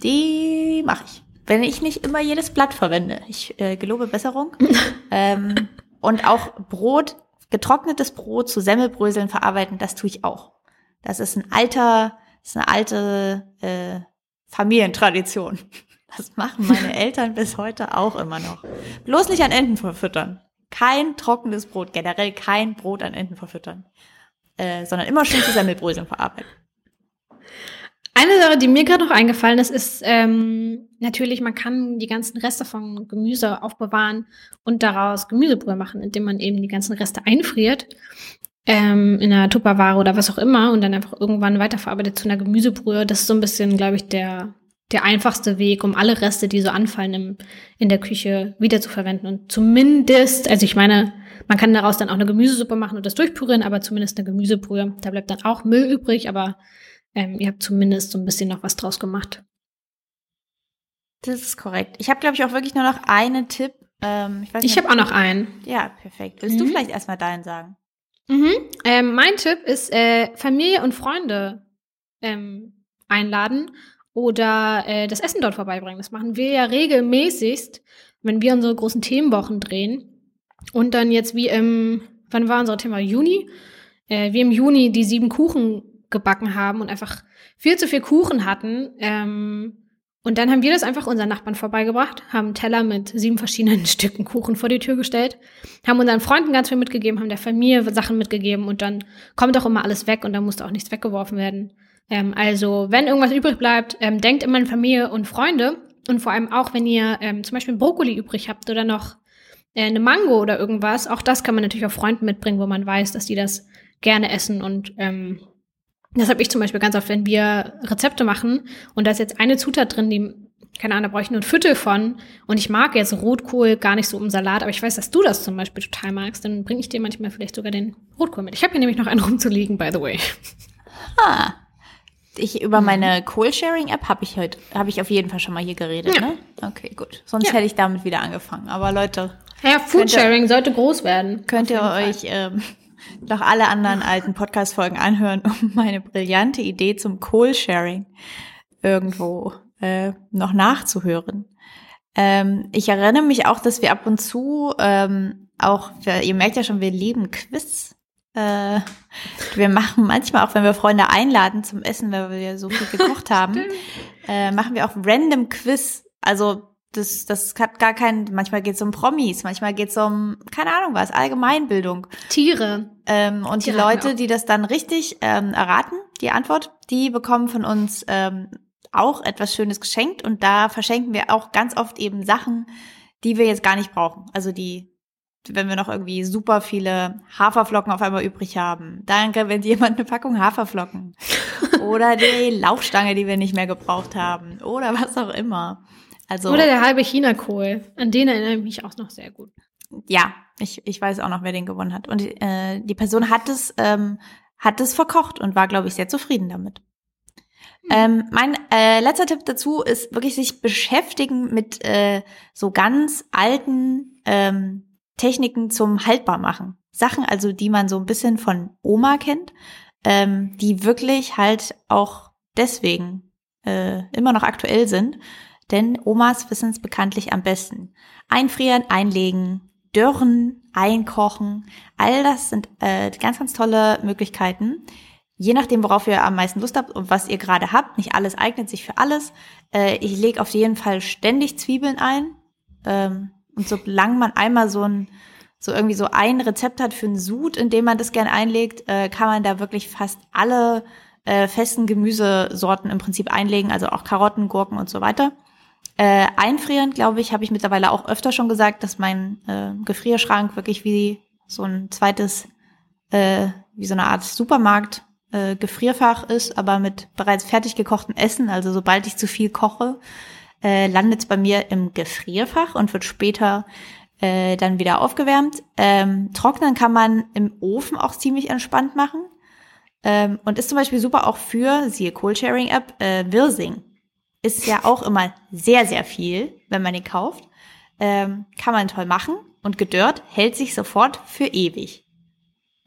die mache ich wenn ich nicht immer jedes Blatt verwende. Ich äh, gelobe Besserung. ähm, und auch Brot, getrocknetes Brot zu Semmelbröseln verarbeiten, das tue ich auch. Das ist ein alter, das ist eine alte äh, Familientradition. Das machen meine Eltern bis heute auch immer noch. Bloß nicht an Enten verfüttern. Kein trockenes Brot, generell kein Brot an Enten verfüttern. Äh, sondern immer schön zu Semmelbröseln verarbeiten. Eine Sache, die mir gerade noch eingefallen ist, ist ähm, natürlich, man kann die ganzen Reste von Gemüse aufbewahren und daraus Gemüsebrühe machen, indem man eben die ganzen Reste einfriert ähm, in einer Tupperware oder was auch immer und dann einfach irgendwann weiterverarbeitet zu einer Gemüsebrühe. Das ist so ein bisschen, glaube ich, der, der einfachste Weg, um alle Reste, die so anfallen im, in der Küche, wiederzuverwenden. Und zumindest, also ich meine, man kann daraus dann auch eine Gemüsesuppe machen und das durchpürieren, aber zumindest eine Gemüsebrühe. Da bleibt dann auch Müll übrig, aber ähm, ihr habt zumindest so ein bisschen noch was draus gemacht. Das ist korrekt. Ich habe, glaube ich, auch wirklich nur noch einen Tipp. Ähm, ich ich habe auch noch einen. Ja, perfekt. Willst mhm. du vielleicht erstmal deinen sagen? Mhm. Ähm, mein Tipp ist äh, Familie und Freunde ähm, einladen oder äh, das Essen dort vorbeibringen. Das machen wir ja regelmäßigst, wenn wir unsere großen Themenwochen drehen. Und dann jetzt wie im, wann war unser Thema? Juni? Äh, wie im Juni die sieben Kuchen gebacken haben und einfach viel zu viel Kuchen hatten. Ähm, und dann haben wir das einfach unseren Nachbarn vorbeigebracht, haben einen Teller mit sieben verschiedenen Stücken Kuchen vor die Tür gestellt, haben unseren Freunden ganz viel mitgegeben, haben der Familie Sachen mitgegeben und dann kommt auch immer alles weg und dann musste auch nichts weggeworfen werden. Ähm, also, wenn irgendwas übrig bleibt, ähm, denkt immer an Familie und Freunde und vor allem auch, wenn ihr ähm, zum Beispiel Brokkoli übrig habt oder noch äh, eine Mango oder irgendwas, auch das kann man natürlich auch Freunden mitbringen, wo man weiß, dass die das gerne essen und ähm, das habe ich zum Beispiel ganz oft, wenn wir Rezepte machen und da ist jetzt eine Zutat drin, die, keine Ahnung, da brauche ich nur ein Viertel von und ich mag jetzt Rotkohl gar nicht so im Salat, aber ich weiß, dass du das zum Beispiel total magst, dann bringe ich dir manchmal vielleicht sogar den Rotkohl mit. Ich habe hier nämlich noch einen rumzulegen, by the way. Ah. Ich über meine Coal-Sharing-App habe ich heute, habe ich auf jeden Fall schon mal hier geredet, ja. ne? Okay, gut. Sonst ja. hätte ich damit wieder angefangen. Aber Leute. Ja, Foodsharing sollte groß werden. Könnt ihr euch ähm, noch alle anderen alten Podcast-Folgen anhören, um meine brillante Idee zum Coal-Sharing irgendwo äh, noch nachzuhören. Ähm, ich erinnere mich auch, dass wir ab und zu ähm, auch, ihr merkt ja schon, wir lieben Quiz. Äh, wir machen manchmal auch, wenn wir Freunde einladen zum Essen, weil wir so viel gekocht haben, äh, machen wir auch random Quiz. Also das, das hat gar kein, manchmal geht es um Promis, manchmal geht es um, keine Ahnung was, Allgemeinbildung. Tiere. Ähm, und Tiere die Leute, die das dann richtig ähm, erraten, die Antwort, die bekommen von uns ähm, auch etwas Schönes geschenkt und da verschenken wir auch ganz oft eben Sachen, die wir jetzt gar nicht brauchen. Also die, wenn wir noch irgendwie super viele Haferflocken auf einmal übrig haben. Danke, wenn jemand eine Packung Haferflocken. oder die Laufstange, die wir nicht mehr gebraucht haben oder was auch immer. Also, Oder der halbe Chinakohl. An den erinnere ich mich auch noch sehr gut. ja, ich, ich weiß auch noch, wer den gewonnen hat. Und äh, die Person hat es, ähm, hat es verkocht und war, glaube ich, sehr zufrieden damit. Ähm, mein äh, letzter Tipp dazu ist wirklich sich beschäftigen mit äh, so ganz alten ähm, Techniken zum Haltbarmachen. Sachen also, die man so ein bisschen von Oma kennt, ähm, die wirklich halt auch deswegen äh, immer noch aktuell sind. Denn Omas wissen es bekanntlich am besten. Einfrieren, einlegen, dörren, einkochen, all das sind äh, ganz, ganz tolle Möglichkeiten. Je nachdem, worauf ihr am meisten Lust habt und was ihr gerade habt. Nicht alles eignet sich für alles. Äh, ich lege auf jeden Fall ständig Zwiebeln ein. Ähm, und solange man einmal so ein, so irgendwie so ein Rezept hat für einen Sud, in dem man das gern einlegt, äh, kann man da wirklich fast alle äh, festen Gemüsesorten im Prinzip einlegen, also auch Karotten, Gurken und so weiter. Äh, einfrieren, glaube ich, habe ich mittlerweile auch öfter schon gesagt, dass mein äh, Gefrierschrank wirklich wie so ein zweites, äh, wie so eine Art Supermarkt äh, Gefrierfach ist, aber mit bereits fertig gekochtem Essen. Also sobald ich zu viel koche, äh, landet es bei mir im Gefrierfach und wird später äh, dann wieder aufgewärmt. Ähm, trocknen kann man im Ofen auch ziemlich entspannt machen. Ähm, und ist zum Beispiel super auch für, siehe Cold-Sharing-App, äh, Wirsing. Ist ja auch immer sehr, sehr viel, wenn man ihn kauft. Ähm, kann man toll machen und gedörrt hält sich sofort für ewig.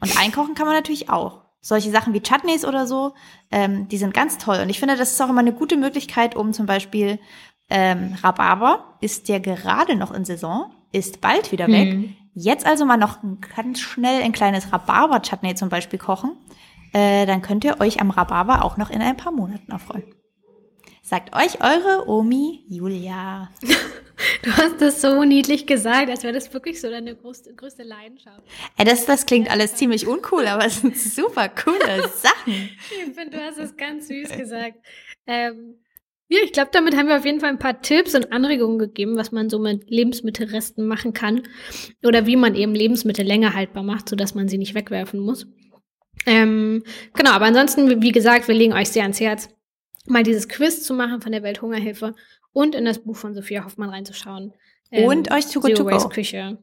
Und einkochen kann man natürlich auch. Solche Sachen wie Chutneys oder so, ähm, die sind ganz toll. Und ich finde, das ist auch immer eine gute Möglichkeit, um zum Beispiel ähm, Rhabarber ist ja gerade noch in Saison, ist bald wieder weg. Hm. Jetzt also mal noch ganz schnell ein kleines Rhabarber-Chutney zum Beispiel kochen. Äh, dann könnt ihr euch am Rhabarber auch noch in ein paar Monaten erfreuen. Sagt euch eure Omi Julia. Du hast das so niedlich gesagt, als wäre das wirklich so deine größte, größte Leidenschaft. Ey, das, das klingt alles ziemlich uncool, aber es sind super coole Sachen. Ich finde, du hast es ganz süß gesagt. Ähm, ja, ich glaube, damit haben wir auf jeden Fall ein paar Tipps und Anregungen gegeben, was man so mit Lebensmittelresten machen kann. Oder wie man eben Lebensmittel länger haltbar macht, sodass man sie nicht wegwerfen muss. Ähm, genau, aber ansonsten, wie gesagt, wir legen euch sehr ans Herz, mal dieses Quiz zu machen von der Welthungerhilfe und in das Buch von Sophia Hoffmann reinzuschauen. Ähm, Und euch Too Good Zero To Go Küche.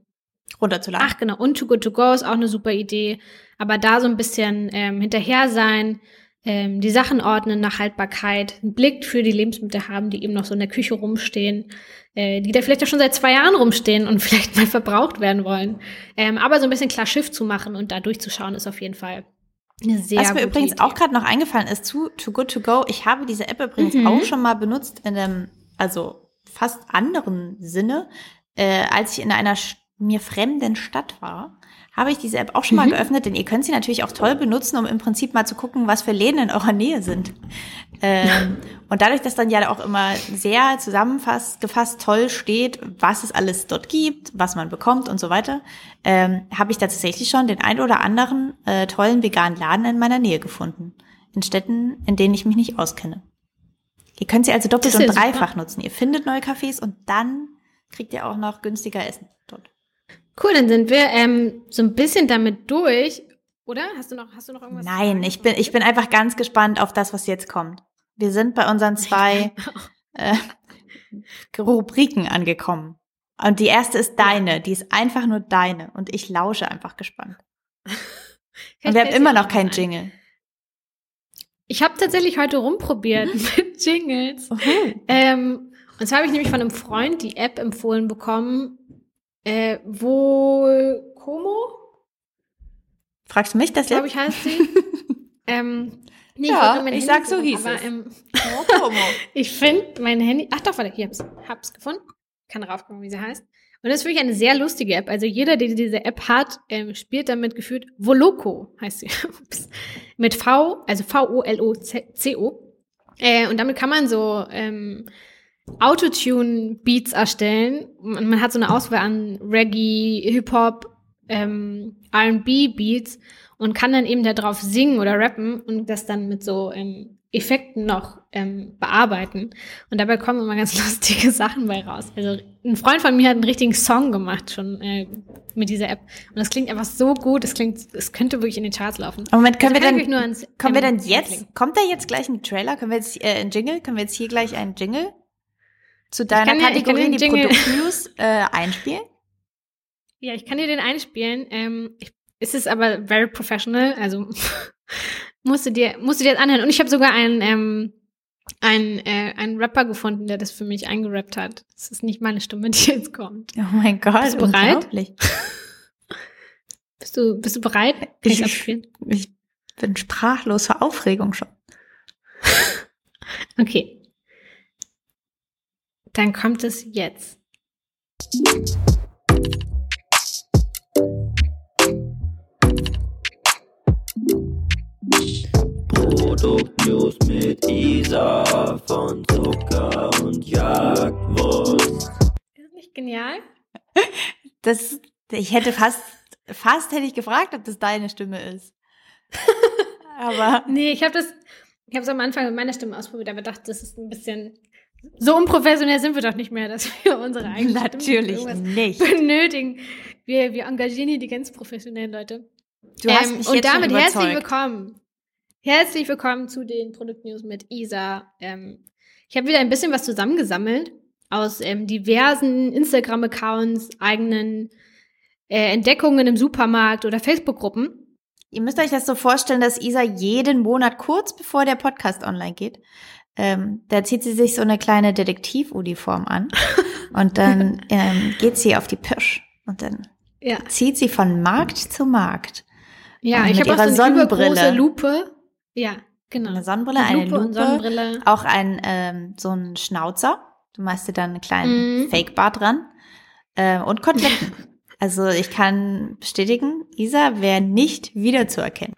runterzuladen. Ach genau, und Too Good To Go ist auch eine super Idee. Aber da so ein bisschen ähm, hinterher sein, ähm, die Sachen ordnen nach Haltbarkeit, einen Blick für die Lebensmittel haben, die eben noch so in der Küche rumstehen, äh, die da vielleicht auch schon seit zwei Jahren rumstehen und vielleicht mal verbraucht werden wollen. Ähm, aber so ein bisschen klar Schiff zu machen und da durchzuschauen, ist auf jeden Fall sehr Was mir übrigens Idee. auch gerade noch eingefallen ist, zu Too Good To Go, ich habe diese App übrigens Mhm. auch schon mal benutzt in einem, also fast anderen Sinne, äh, als ich in einer mir fremden Stadt war, habe ich diese App auch schon mal Mhm. geöffnet, denn ihr könnt sie natürlich auch toll benutzen, um im Prinzip mal zu gucken, was für Läden in eurer Nähe sind. Ähm, und dadurch, dass dann ja auch immer sehr zusammengefasst gefasst toll steht, was es alles dort gibt, was man bekommt und so weiter, ähm, habe ich da tatsächlich schon den ein oder anderen äh, tollen veganen Laden in meiner Nähe gefunden. In Städten, in denen ich mich nicht auskenne. Ihr könnt sie also doppelt und dreifach nutzen. Ihr findet neue Cafés und dann kriegt ihr auch noch günstiger Essen dort. Cool, dann sind wir ähm, so ein bisschen damit durch. Oder? Hast du noch, hast du noch irgendwas? Nein, ich bin, ich bin einfach ganz gespannt auf das, was jetzt kommt. Wir sind bei unseren zwei äh, Rubriken angekommen. Und die erste ist deine, die ist einfach nur deine. Und ich lausche einfach gespannt. Und wir haben immer noch keinen. Jingle. Ich habe tatsächlich heute rumprobiert mit Jingles. Ähm, und zwar habe ich nämlich von einem Freund die App empfohlen bekommen, äh, wo Como, Fragst du mich das glaube jetzt? ich, heißt sie. ähm, nee, Ja, ich sag, so suchen, hieß aber, es. Ähm, Como. ich finde mein Handy. Ach doch, warte, hier hab's, hab's gefunden. Kann raufgucken, wie sie heißt. Und das ist wirklich eine sehr lustige App. Also jeder, der diese App hat, ähm, spielt damit gefühlt Voloco, heißt sie. Ups. Mit V, also V-O-L-O-C-O. Äh, und damit kann man so ähm, Autotune-Beats erstellen. Man, man hat so eine Auswahl an Reggae, Hip-Hop, ähm, R&B-Beats und kann dann eben da drauf singen oder rappen und das dann mit so ähm, Effekten noch ähm, bearbeiten. Und dabei kommen immer ganz lustige Sachen bei raus. Also ein Freund von mir hat einen richtigen Song gemacht schon äh, mit dieser App. Und das klingt einfach so gut. Das klingt, es könnte wirklich in den Charts laufen. Moment, können Also wir nur ans kommen wir denn Emily jetzt, kommt da jetzt gleich ein Trailer? Können wir jetzt, äh, ein Jingle? Können wir jetzt hier gleich einen Jingle zu deiner kann ja- ich kann Kategorie, den die Produktnews, äh, einspielen? Ja, ich kann dir den einspielen. Ähm, ich, es ist aber very professional, also musst du dir, musst du dir das anhören. Und ich habe sogar einen, ähm, einen, äh, einen Rapper gefunden, der das für mich eingerappt hat. Das ist nicht meine Stimme, die jetzt kommt. Oh mein Gott, Bist du bereit? Bist du, bist du bereit? Kann Ich- abspielen? Ich bin sprachlos vor Aufregung schon. Okay. Dann kommt es jetzt. Produktnews mit Isa von Zucker und Jagdwurst. Ist das nicht genial? Das, ich hätte fast, fast hätte ich gefragt, ob das deine Stimme ist. Aber Nee, ich habe das, ich habe es am Anfang mit meiner Stimme ausprobiert, aber dachte, das ist ein bisschen so unprofessionell sind wir doch nicht mehr, dass wir unsere eigene Stimme natürlich nicht. benötigen. Wir, wir engagieren hier die ganz professionellen Leute. Du hast Ähm, mich und damit herzlich willkommen. Herzlich willkommen zu den Produktnews mit Isa. Ähm, ich habe wieder ein bisschen was zusammengesammelt aus ähm, diversen Instagram-Accounts, eigenen äh, Entdeckungen im Supermarkt oder Facebook-Gruppen. Ihr müsst euch das so vorstellen, dass Isa jeden Monat kurz bevor der Podcast online geht, ähm, da zieht sie sich so eine kleine Detektivuniform an und dann ähm, geht sie auf die Pirsch und dann Ja, zieht sie von Markt zu Markt. ja Und ich habe auch so eine Sonnenbrille. Lupe. Ja, genau. Eine Sonnenbrille, eine Lupe und Lupe, Sonnenbrille. auch ein ähm, so ein Schnauzer. Du machst dir dann einen kleinen Mhm. Fake-Bart dran äh, und Koteletten. also ich kann bestätigen, Isa wäre nicht wiederzuerkennen.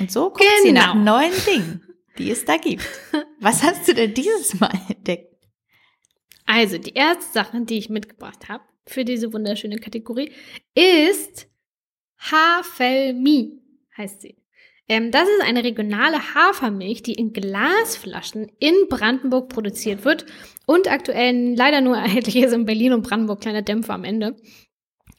Und so guckt sie Genau. nach neuen Dingen, die es da gibt. Was hast du denn dieses Mal entdeckt? Also, die erste Sache, die ich mitgebracht habe für diese wunderschöne Kategorie, ist Havelmi, heißt sie. Ähm, das ist eine regionale Hafermilch, die in Glasflaschen in Brandenburg produziert wird und aktuell leider nur erhältlich ist in Berlin und Brandenburg, kleiner Dämpfer am Ende.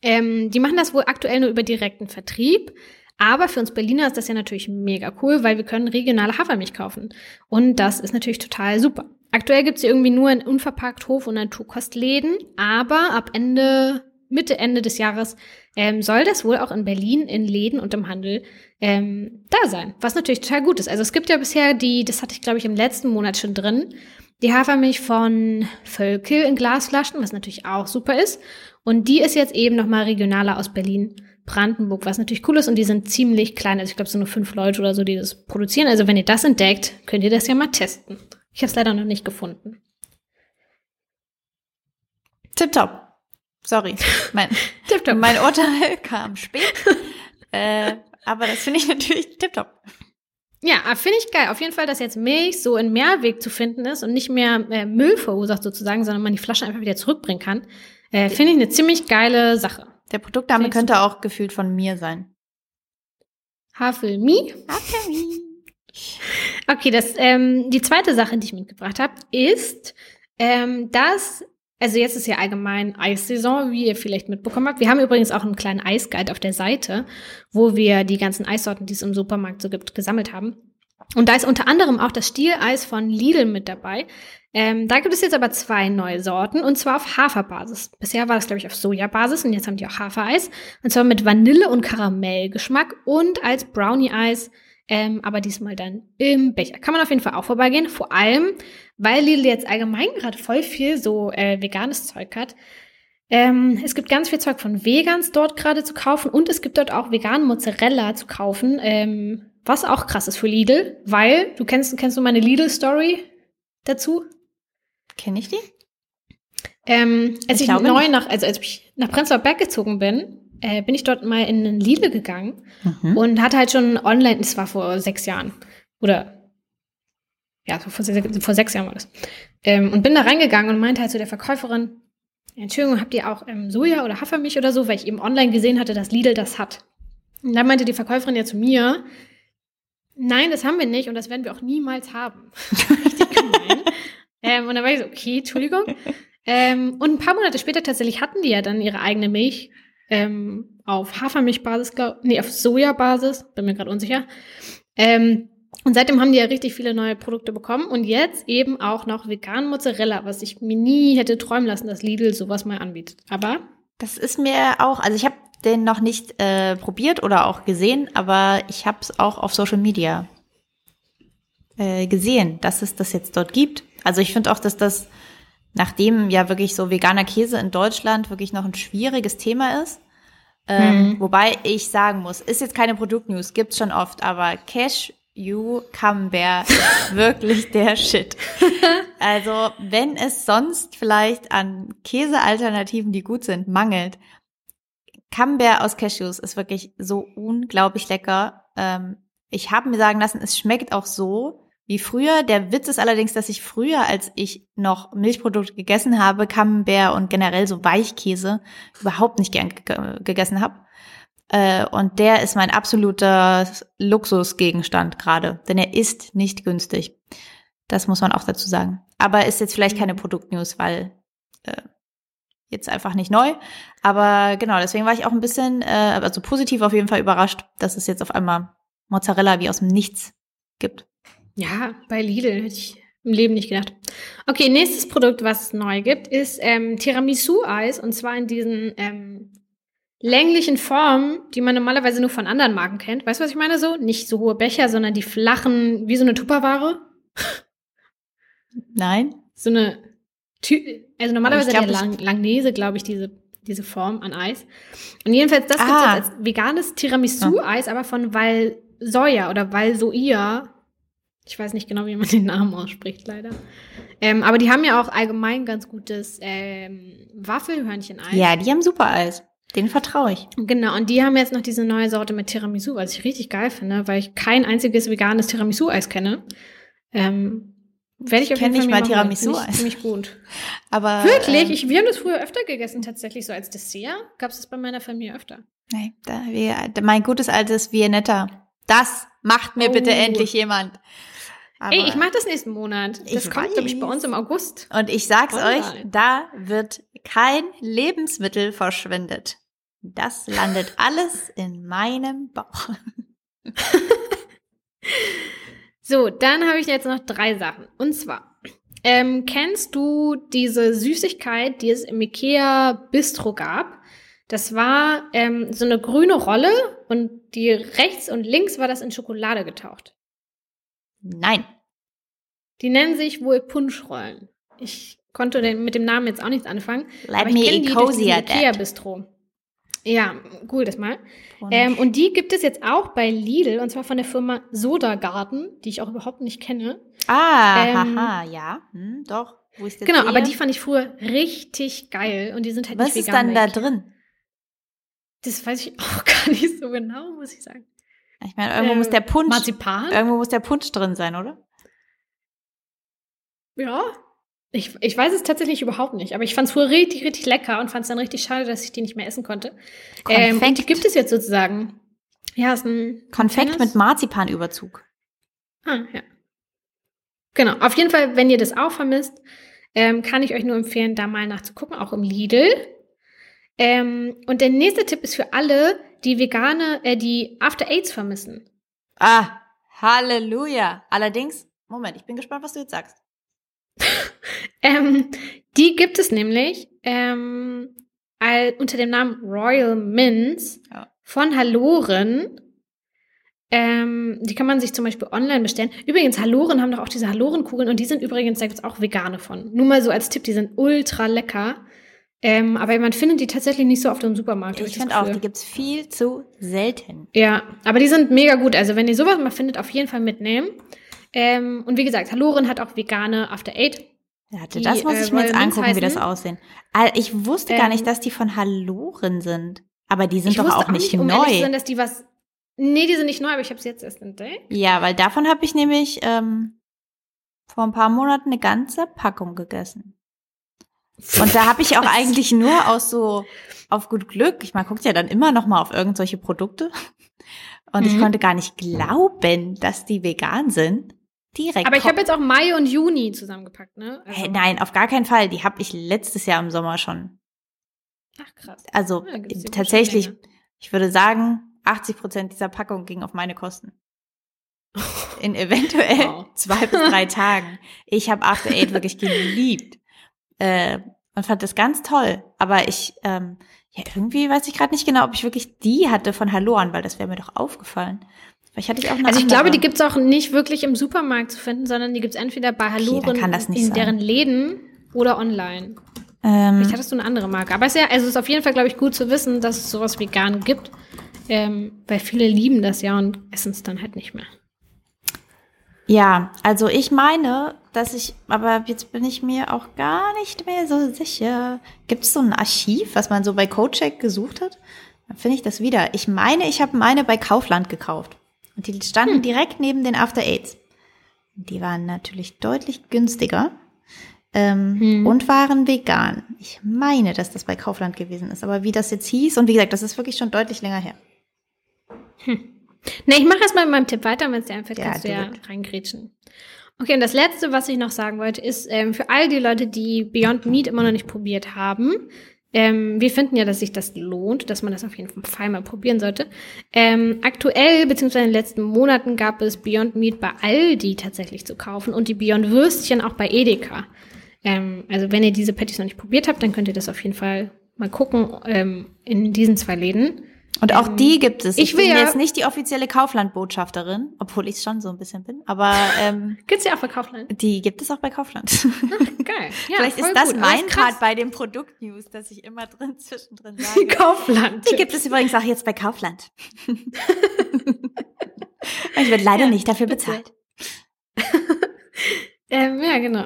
Ähm, die machen das wohl aktuell nur über direkten Vertrieb. Aber für uns Berliner ist das ja natürlich mega cool, weil wir können regionale Hafermilch kaufen. Und das ist natürlich total super. Aktuell gibt's sie irgendwie nur in unverpackt Hof- und Naturkostläden, aber ab Ende, Mitte, Ende des Jahres ähm, soll das wohl auch in Berlin in Läden und im Handel ähm, da sein. Was natürlich total gut ist. Also es gibt ja bisher die, das hatte ich glaube ich im letzten Monat schon drin, die Hafermilch von Völkel in Glasflaschen, was natürlich auch super ist. Und die ist jetzt eben nochmal regionaler aus Berlin. Brandenburg, was natürlich cool ist und die sind ziemlich klein. Also ich glaube, es sind nur fünf Leute oder so, die das produzieren. Also wenn ihr das entdeckt, könnt ihr das ja mal testen. Ich habe es leider noch nicht gefunden. Tipptopp. Sorry, mein, Tipptopp. mein Urteil kam spät. äh, aber das finde ich natürlich tipptopp. Ja, finde ich geil. Auf jeden Fall, dass jetzt Milch so in Mehrweg zu finden ist und nicht mehr äh, Müll verursacht sozusagen, sondern man die Flasche einfach wieder zurückbringen kann. Äh, finde ich eine ziemlich geile Sache. Der Produktname könnte auch gefühlt von mir sein. Havelmi. Okay, das, ähm, die zweite Sache, die ich mitgebracht habe, ist, ähm, dass, also jetzt ist ja allgemein Eissaison, wie ihr vielleicht mitbekommen habt. Wir haben übrigens auch einen kleinen Eisguide auf der Seite, wo wir die ganzen Eissorten, die es im Supermarkt so gibt, gesammelt haben. Und da ist unter anderem auch das Stieleis von Lidl mit dabei. Ähm, da gibt es jetzt aber zwei neue Sorten und zwar auf Haferbasis. Bisher war das, glaube ich, auf Sojabasis und jetzt haben die auch Hafereis. Und zwar mit Vanille- und Karamellgeschmack und als Brownie-Eis, ähm, aber diesmal dann im Becher. Kann man auf jeden Fall auch vorbeigehen. Vor allem, weil Lidl jetzt allgemein gerade voll viel so äh, veganes Zeug hat. Ähm, es gibt ganz viel Zeug von Vegans dort gerade zu kaufen und es gibt dort auch veganen Mozzarella zu kaufen, ähm, was auch krass ist für Lidl, weil du kennst, kennst du meine Lidl-Story dazu? Kenne ich die? Ähm, als Ich ich, neu nach, also als ich nach Prenzlauer Berg gezogen bin, äh, bin ich dort mal in einen Lidl gegangen Mhm. und hatte halt schon online, das war vor sechs Jahren oder ja, vor, vor sechs Jahren war das. Ähm, und bin da reingegangen und meinte halt zu der Verkäuferin, Entschuldigung, habt ihr auch ähm, Soja oder Hafermilch oder so, weil ich eben online gesehen hatte, dass Lidl das hat. Und dann meinte die Verkäuferin ja zu mir, nein, das haben wir nicht und das werden wir auch niemals haben. Richtig gemein. ähm, und dann war ich so, okay, Entschuldigung. Ähm, und ein paar Monate später tatsächlich hatten die ja dann ihre eigene Milch ähm, auf Hafermilchbasis, glaub, nee, auf Sojabasis, bin mir gerade unsicher. Ähm, und seitdem haben die ja richtig viele neue Produkte bekommen und jetzt eben auch noch veganen Mozzarella, was ich mir nie hätte träumen lassen, dass Lidl sowas mal anbietet. Aber Das ist mir auch, also ich habe den noch nicht äh, probiert oder auch gesehen, aber ich habe es auch auf Social Media äh, gesehen, dass es das jetzt dort gibt. Also ich finde auch, dass das, nachdem ja wirklich so veganer Käse in Deutschland wirklich noch ein schwieriges Thema ist, ähm, Mhm. wobei ich sagen muss, ist jetzt keine Produktnews, gibt's schon oft, aber Cashew Camembert ist wirklich der Shit. Also, wenn es sonst vielleicht an Käsealternativen, die gut sind, mangelt, Camembert aus Cashews ist wirklich so unglaublich lecker. Ähm, ich habe mir sagen lassen, es schmeckt auch so wie früher. Der Witz ist allerdings, dass ich früher, als ich noch Milchprodukte gegessen habe, Camembert und generell so Weichkäse überhaupt nicht gern ge gegessen habe. Äh, und der ist mein absoluter Luxusgegenstand gerade, denn er ist nicht günstig. Das muss man auch dazu sagen. Aber ist jetzt vielleicht keine Produktnews, weil äh, jetzt einfach nicht neu. Aber genau, deswegen war ich auch ein bisschen, äh, also positiv auf jeden Fall überrascht, dass es jetzt auf einmal Mozzarella wie aus dem Nichts gibt. ja, bei Lidl hätte ich im Leben nicht gedacht. Okay, nächstes Produkt, was es neu gibt, ist ähm, Tiramisu-Eis und zwar in diesen ähm, länglichen Formen, die man normalerweise nur von anderen Marken kennt. Weißt du, was ich meine so? Nicht so hohe Becher, sondern die flachen, wie so eine Tupperware. Nein? So eine, Tü also normalerweise Aber ich der glaub, Lang Langnese, glaube ich, diese, diese Form an Eis. Und jedenfalls, das gibt Ah. es als veganes Tiramisu-Eis, aber von Valsoia oder Valsoia. Ich weiß nicht genau, wie man den Namen ausspricht, leider. Ähm, aber die haben ja auch allgemein ganz gutes ähm, Waffelhörnchen-Eis. Ja, die haben super Eis. Den vertraue ich. Genau, und die haben jetzt noch diese neue Sorte mit Tiramisu, was ich richtig geil finde, weil ich kein einziges veganes Tiramisu-Eis kenne. Ähm, werde ich auf kenn jeden Fall nicht mal ich Tiramisu-Eis. Ziemlich gut. Aber Wirklich? ähm, Ich, wir haben das früher öfter gegessen, tatsächlich so als Dessert. Gab es das bei meiner Familie öfter. nee, da, wir, mein gutes altes Viennetta. Das macht mir bitte Oh. endlich jemand. Aber, Ey, ich mache das nächsten Monat. Das Ich kommt, glaube ich, bei uns im August. Und ich sag's Online. euch, da wird kein Lebensmittel verschwendet. Das landet alles in meinem Bauch. So, dann habe ich jetzt noch drei Sachen. Und zwar, ähm, kennst du diese Süßigkeit, die es im Ikea Bistro gab? Das war ähm, so eine grüne Rolle und die rechts und links war das in Schokolade getaucht. Nein. Die nennen sich wohl Punschrollen. Ich konnte mit dem Namen jetzt auch nichts anfangen. Let aber me ich kenne eat die durch Ikea that. Bistro. Ja, cool das mal. Ähm, und die gibt es jetzt auch bei Lidl und zwar von der Firma Soda Garden, die ich auch überhaupt nicht kenne. ah, ähm, haha, ja, hm, doch. Wo ich Genau, aber die fand ich früher richtig geil und die sind halt Was nicht ist vegan. dann da weil ich- drin? Das weiß ich auch gar nicht so genau, muss ich sagen. Ich meine, irgendwo Äh, muss der Punsch, Marzipan? irgendwo muss der Punsch drin sein, oder? Ja. Ich, ich weiß es tatsächlich überhaupt nicht, aber ich fand es früher richtig, richtig lecker und fand es dann richtig schade, dass ich die nicht mehr essen konnte. Ähm, und die Konfekt. gibt es jetzt sozusagen. Ja, ist ein Konfekt kleines- mit Marzipanüberzug. Ah, ja. Genau. Auf jeden Fall, wenn ihr das auch vermisst, ähm, kann ich euch nur empfehlen, da mal nachzugucken, auch im Lidl. Ähm, und der nächste Tipp ist für alle, die vegane, äh, die After Aids vermissen. Ah, Halleluja. Allerdings, Moment, ich bin gespannt, was du jetzt sagst. Ähm, die gibt es nämlich ähm, all, unter dem Namen Royal Mints Ja. von Haloren. Ähm, die kann man sich zum Beispiel online bestellen. Übrigens, Haloren haben doch auch diese Halorenkugeln und die sind übrigens, da gibt es auch vegane von. Nur mal so als Tipp, die sind ultra lecker. Ähm, aber man findet die tatsächlich nicht so oft im Supermarkt. Ich finde auch, die gibt's viel zu selten. Ja, aber die sind mega gut. Also wenn ihr sowas mal findet, auf jeden Fall mitnehmen. Ähm, und wie gesagt, Haloren hat auch vegane After Eight. Die, das muss äh, ich mir jetzt angucken, wie das heißen. aussehen. Ich wusste gar Ähm, nicht, dass die von Haloren sind. Aber die sind ich doch auch nicht um ehrlich zu neu. sein, dass die was. Nee, die sind nicht neu, aber ich habe sie jetzt erst entdeckt. Ja, weil davon habe ich nämlich ähm, vor ein paar Monaten eine ganze Packung gegessen. Und da habe ich auch eigentlich nur aus so auf gut Glück, ich meine, guckt ja dann immer noch mal auf irgendwelche Produkte. Und ich Mhm. konnte gar nicht glauben, dass die vegan sind. Direkt. Aber ich habe jetzt auch Mai und Juni zusammengepackt, ne? Also- Hey, nein, auf gar keinen Fall. Die habe ich letztes Jahr im Sommer schon. Ach krass. Also Ja, tatsächlich, ich würde sagen, 80 Prozent dieser Packung ging auf meine Kosten. In eventuell Wow. zwei bis drei Tagen. Ich habe After Eight wirklich geliebt äh, und fand das ganz toll. Aber ich, ähm, ja, irgendwie weiß ich gerade nicht genau, ob ich wirklich die hatte von Haloan, weil das wäre mir doch aufgefallen. Vielleicht hatte ich auch eine Also ich andere. glaube, die gibt's auch nicht wirklich im Supermarkt zu finden, sondern die gibt's entweder bei das nicht in sein. deren Läden oder online. ähm, Vielleicht hattest du eine andere Marke. Aber es ist ja, also es ist auf jeden Fall, glaube ich, gut zu wissen, dass es sowas vegan gibt. Ähm, weil viele lieben das ja und essen es dann halt nicht mehr. Ja, also ich meine, dass ich, aber jetzt bin ich mir auch gar nicht mehr so sicher. Gibt es so ein Archiv, was man so bei Cocheck gesucht hat? Dann finde ich das wieder. Ich meine, ich habe meine bei Kaufland gekauft. Und die standen direkt neben den After Eights. Die waren natürlich deutlich günstiger ähm, und waren vegan. Ich meine, dass das bei Kaufland gewesen ist. Aber wie das jetzt hieß, und wie gesagt, das ist wirklich schon deutlich länger her. Ne, ich mache erstmal mit meinem Tipp weiter, wenn es dir einfällt, Ja, kannst du ja reingrätschen. Okay, und das Letzte, was ich noch sagen wollte, ist ähm, für all die Leute, die Beyond Meat immer noch nicht probiert haben, ähm, wir finden ja, dass sich das lohnt, dass man das auf jeden Fall mal probieren sollte. Ähm, aktuell, beziehungsweise in den letzten Monaten, gab es Beyond Meat bei Aldi tatsächlich zu kaufen und die Beyond Würstchen auch bei Edeka. Ähm, also wenn ihr diese Patties noch nicht probiert habt, dann könnt ihr das auf jeden Fall mal gucken ähm, in diesen zwei Läden. Und auch die gibt es. Ich, ich will bin ja- jetzt nicht die offizielle Kaufland-Botschafterin, obwohl ich es schon so ein bisschen bin. Aber ähm, Gibt's ja auch bei Kaufland. die gibt es auch bei Kaufland. Geil. Ja, Vielleicht ist das gut. mein. Part bei den Produktnews, dass ich immer drin zwischendrin sage. Kaufland. Die gibt es übrigens auch jetzt bei Kaufland. ich werde leider Ja, nicht dafür bitte. bezahlt. Ähm, ja, genau.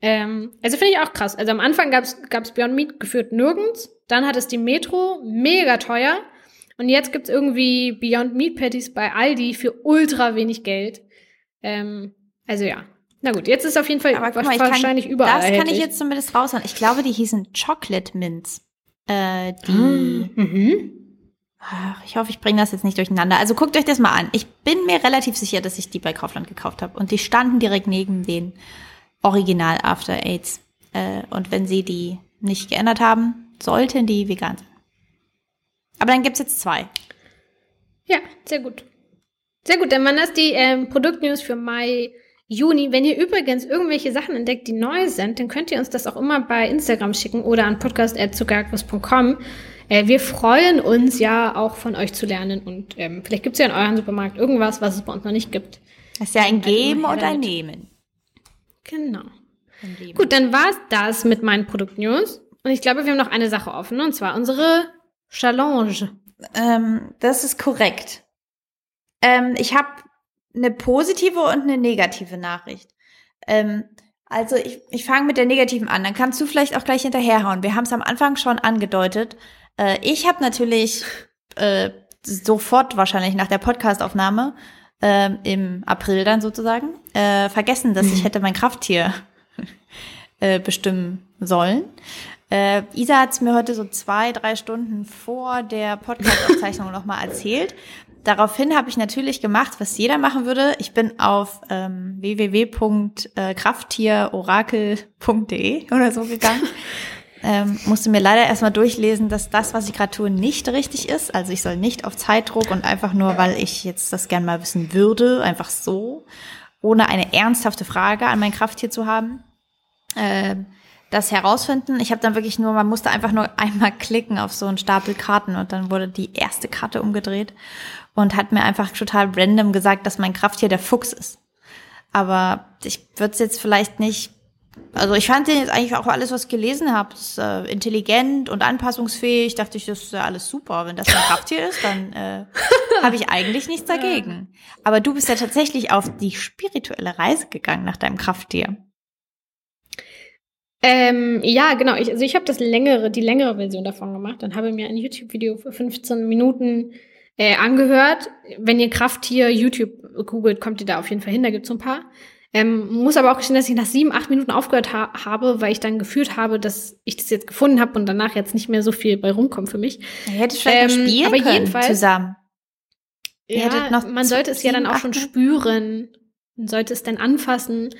Ähm, also finde ich auch krass. Also am Anfang gab's gab's Beyond Meat geführt nirgends. Dann hat es die Metro, mega teuer. Und jetzt gibt's irgendwie Beyond Meat Patties bei Aldi für ultra wenig Geld. Ähm, also ja. Na gut, jetzt ist auf jeden Fall Aber guck mal, ich kann, wahrscheinlich überall. das kann ich jetzt zumindest raushauen. Ich glaube, die hießen Chocolate Mints. Äh, die, Mhm. Ach, ich hoffe, ich bringe das jetzt nicht durcheinander. Also guckt euch das mal an. Ich bin mir relativ sicher, dass ich die bei Kaufland gekauft habe. Und die standen direkt neben den Original After Aids. Äh, und wenn sie die nicht geändert haben, sollten die vegan sein. Aber dann gibt's jetzt zwei. Ja, sehr gut. Sehr gut, dann waren das die ähm, Produktnews für Mai, Juni. Wenn ihr übrigens irgendwelche Sachen entdeckt, die neu sind, dann könnt ihr uns das auch immer bei Instagram schicken oder an podcast.zuckerguss.com. Äh, wir freuen uns ja auch von euch zu lernen und ähm, vielleicht gibt's ja in eurem Supermarkt irgendwas, was es bei uns noch nicht gibt. Das ist ja ein Also Geben her und ein. Nehmen. Genau. Gut, dann war's das mit meinen Produktnews. Und ich glaube, wir haben noch eine Sache offen, und zwar unsere Challenge. Ähm, das ist korrekt. Ähm, ich habe eine positive und eine negative Nachricht. Ähm, also ich, ich fange mit der negativen an, dann kannst du vielleicht auch gleich hinterherhauen. Wir haben es am Anfang schon angedeutet. Äh, ich habe natürlich äh, sofort wahrscheinlich nach der Podcastaufnahme ähm, im April dann sozusagen äh, vergessen, dass ich hätte mein Krafttier äh, bestimmen sollen. Äh, Isa hat es mir heute so zwei, drei Stunden vor der Podcast-Aufzeichnung nochmal erzählt. Daraufhin habe ich natürlich gemacht, was jeder machen würde. Ich bin auf ähm, www.krafttierorakel.de oder so gegangen. Ähm, musste mir leider erstmal durchlesen, dass das, was ich gerade tue, nicht richtig ist. Also ich soll nicht auf Zeitdruck und einfach nur, weil ich jetzt das gern mal wissen würde, einfach so, ohne eine ernsthafte Frage an mein Krafttier zu haben, ähm, das herausfinden. Ich habe dann wirklich nur, man musste einfach nur einmal klicken auf so einen Stapel Karten und dann wurde die erste Karte umgedreht und hat mir einfach total random gesagt, dass mein Krafttier der Fuchs ist. Aber ich würde es jetzt vielleicht nicht also ich fand den jetzt eigentlich auch alles, was ich gelesen habe, ist äh, intelligent und anpassungsfähig. Dachte ich, das ist ja alles super. Wenn das ein Krafttier ist, dann äh, habe ich eigentlich nichts dagegen. Aber du bist ja tatsächlich auf die spirituelle Reise gegangen nach deinem Krafttier. Ähm, ja, genau. Ich, also ich habe das längere, die längere Version davon gemacht und habe mir ein YouTube-Video für 15 Minuten äh, angehört. Wenn ihr Krafttier YouTube googelt, kommt ihr da auf jeden Fall hin. Da gibt's so ein paar. Ähm, muss aber auch gestehen, dass ich nach sieben, acht Minuten aufgehört ha habe, weil ich dann gefühlt habe, dass ich das jetzt gefunden habe und danach jetzt nicht mehr so viel bei rumkommt für mich. Ihr hättet vielleicht Ähm, spielen aber können jedenfalls- zusammen. Ihr noch man sollte es ja dann auch schon spüren. Man sollte es dann anfassen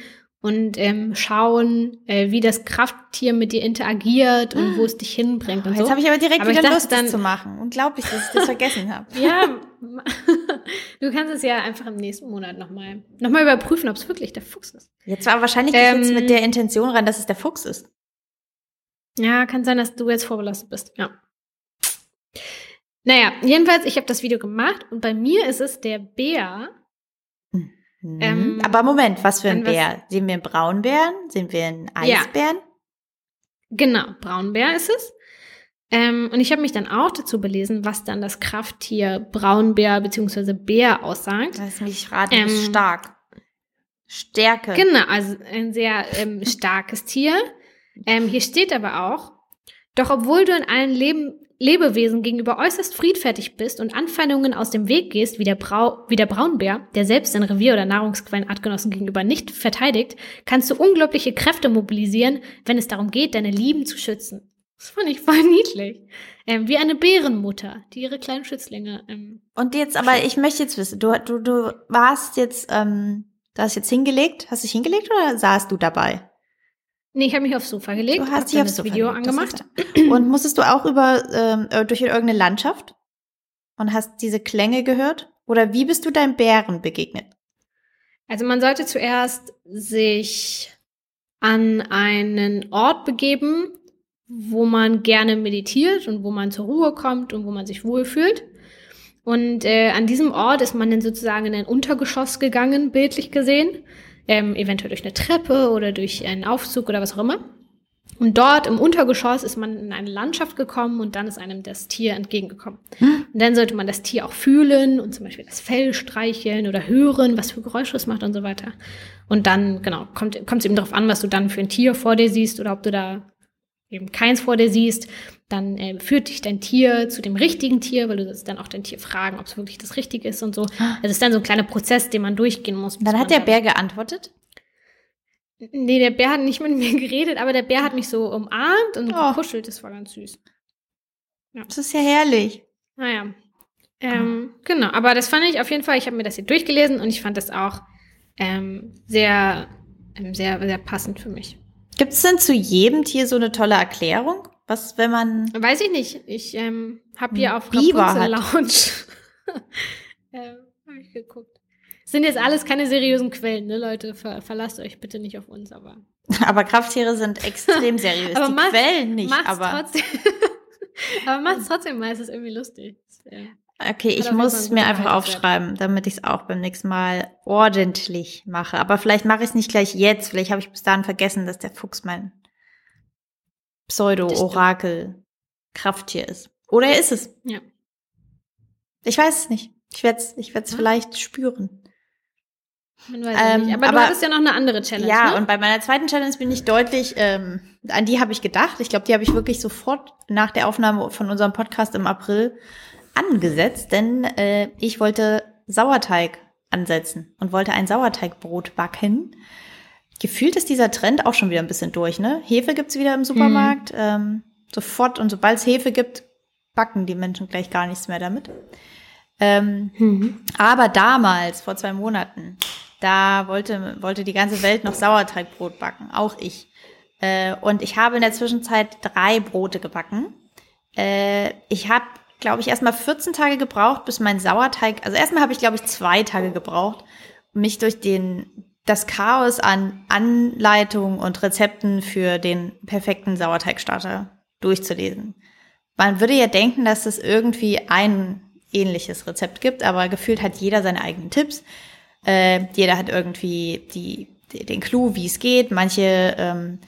und ähm, schauen, äh, wie das Krafttier mit dir interagiert und wo es dich hinbringt und Jetzt so. habe ich aber direkt Aber ich wieder dachte Lust, das dann- zu machen. Unglaublich, dass ich das vergessen habe. Ja, du kannst es ja einfach im nächsten Monat nochmal noch mal überprüfen, ob es wirklich der Fuchs ist. Jetzt war wahrscheinlich ähm, jetzt Ähm, mit der Intention rein, dass es der Fuchs ist. Ja, kann sein, dass du jetzt vorbelastet bist. Ja. Naja, jedenfalls, ich habe das Video gemacht und bei mir ist es der Bär. Mhm. Ähm, aber Moment, was für ein Bär? Sehen wir einen Braunbären? Sehen wir einen Ja. Eisbären? Genau, Braunbär ist es. Ähm, und ich habe mich dann auch dazu belesen, was dann das Krafttier Braunbär bzw. Bär aussagt. Lass mich raten, Ähm, stark. Stärke. Genau, also ein sehr ähm, starkes Tier. Ähm, hier steht aber auch, doch obwohl du in allen Leben, Lebewesen gegenüber äußerst friedfertig bist und Anfeindungen aus dem Weg gehst, wie der, Brau, wie der Braunbär, der selbst sein Revier oder Nahrungsquellen Artgenossen gegenüber nicht verteidigt, kannst du unglaubliche Kräfte mobilisieren, wenn es darum geht, deine Lieben zu schützen. Das fand ich voll niedlich. Ähm, wie eine Bärenmutter, die ihre kleinen Schützlinge ähm, Und jetzt, aber ich möchte jetzt wissen, du, du, du warst jetzt, ähm, du hast jetzt hingelegt, hast dich hingelegt oder saßt du dabei? Nee, ich habe mich aufs Sofa gelegt, Du hast dich aufs das Sofa Video gelegt, angemacht. Und musstest du auch über, ähm, äh, durch irgendeine Landschaft und hast diese Klänge gehört? Oder wie bist du deinem Bären begegnet? Also man sollte zuerst sich an einen Ort begeben, wo man gerne meditiert und wo man zur Ruhe kommt und wo man sich wohlfühlt. Und äh, an diesem Ort ist man dann sozusagen in ein Untergeschoss gegangen, bildlich gesehen. Ähm, eventuell durch eine Treppe oder durch einen Aufzug oder was auch immer. Und dort im Untergeschoss ist man in eine Landschaft gekommen und dann ist einem das Tier entgegengekommen. Und dann sollte man das Tier auch fühlen und zum Beispiel das Fell streicheln oder hören, was für Geräusche es macht und so weiter. Und dann, genau, kommt kommt es eben darauf an, was du dann für ein Tier vor dir siehst oder ob du da eben keins vor dir siehst. Dann äh, führt dich dein Tier zu dem richtigen Tier, weil du dann auch dein Tier fragen, ob es wirklich das Richtige ist und so. Also es ist dann so ein kleiner Prozess, den man durchgehen muss. Dann hat der Bär geantwortet. Nee, der Bär hat nicht mit mir geredet, aber der Bär hat mich so umarmt und Oh. gekuschelt. Das war ganz süß. Das ist ja herrlich. Naja. Ähm, Genau, aber das fand ich auf jeden Fall, ich habe mir das hier durchgelesen und ich fand das auch ähm, sehr, ähm, sehr, sehr passend für mich. Gibt es denn zu jedem Tier so eine tolle Erklärung? Was, wenn man. Weiß ich nicht, ich ähm, habe hier auf Rapunzel Lounge ähm, hab ich geguckt. Sind jetzt alles keine seriösen Quellen, ne, Leute? Ver verlasst euch bitte nicht auf uns, aber. Aber Krafttiere sind extrem seriös. Aber Die macht's- Quellen nicht, macht's aber. trotzdem. aber macht's trotzdem mal, es ist irgendwie lustig. Äh, Okay, ich muss es mir einfach aufschreiben, damit ich es auch beim nächsten Mal ordentlich mache. Aber vielleicht mache ich es nicht gleich jetzt. Vielleicht habe ich bis dahin vergessen, dass der Fuchs mein Pseudo-Orakel-Krafttier ist. Oder er ist es. Ja. Ich weiß es nicht. Ich werde es ich werd's vielleicht spüren. Man weiß Ähm, nicht. Aber, aber- du hattest ja noch eine andere Challenge. ja, ne? und bei meiner zweiten Challenge bin ich deutlich, ähm, an die habe ich gedacht. Ich glaube, die habe ich wirklich sofort nach der Aufnahme von unserem Podcast im April angesetzt, denn äh, ich wollte Sauerteig ansetzen und wollte ein Sauerteigbrot backen. Gefühlt ist dieser Trend auch schon wieder ein bisschen durch, ne? Hefe gibt's wieder im Supermarkt. Ähm, sofort und sobald es Hefe gibt, backen die Menschen gleich gar nichts mehr damit. Ähm, Mhm. aber damals, vor zwei Monaten, da wollte, wollte die ganze Welt noch Sauerteigbrot backen, auch ich. Äh, und ich habe in der Zwischenzeit drei Brote gebacken. Äh, ich habe, glaube ich, erstmal 14 Tage gebraucht, bis mein Sauerteig, also erstmal habe ich, glaube ich, zwei Tage gebraucht, mich durch den, das Chaos an Anleitungen und Rezepten für den perfekten Sauerteigstarter durchzulesen. Man würde ja denken, dass es irgendwie ein ähnliches Rezept gibt, aber gefühlt hat jeder seine eigenen Tipps. Äh, jeder hat irgendwie die, die, den Clou, wie es geht. Manche ähm,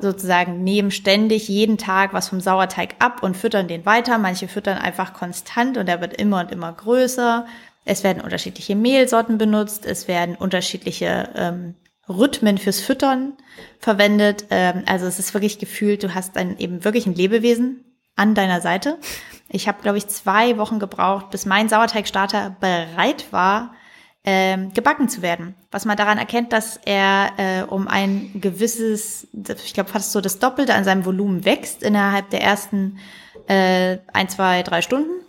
sozusagen nehmen ständig jeden Tag was vom Sauerteig ab und füttern den weiter. Manche füttern einfach konstant und er wird immer und immer größer. Es werden unterschiedliche Mehlsorten benutzt. Es werden unterschiedliche ähm, Rhythmen fürs Füttern verwendet. Ähm, also es ist wirklich gefühlt, du hast dann eben wirklich ein Lebewesen an deiner Seite. Ich habe, glaube ich, zwei Wochen gebraucht, bis mein Sauerteigstarter bereit war, ähm, gebacken zu werden. Was man daran erkennt, dass er äh, um ein gewisses, ich glaube fast so das Doppelte an seinem Volumen wächst innerhalb der ersten äh, ein, zwei, drei Stunden.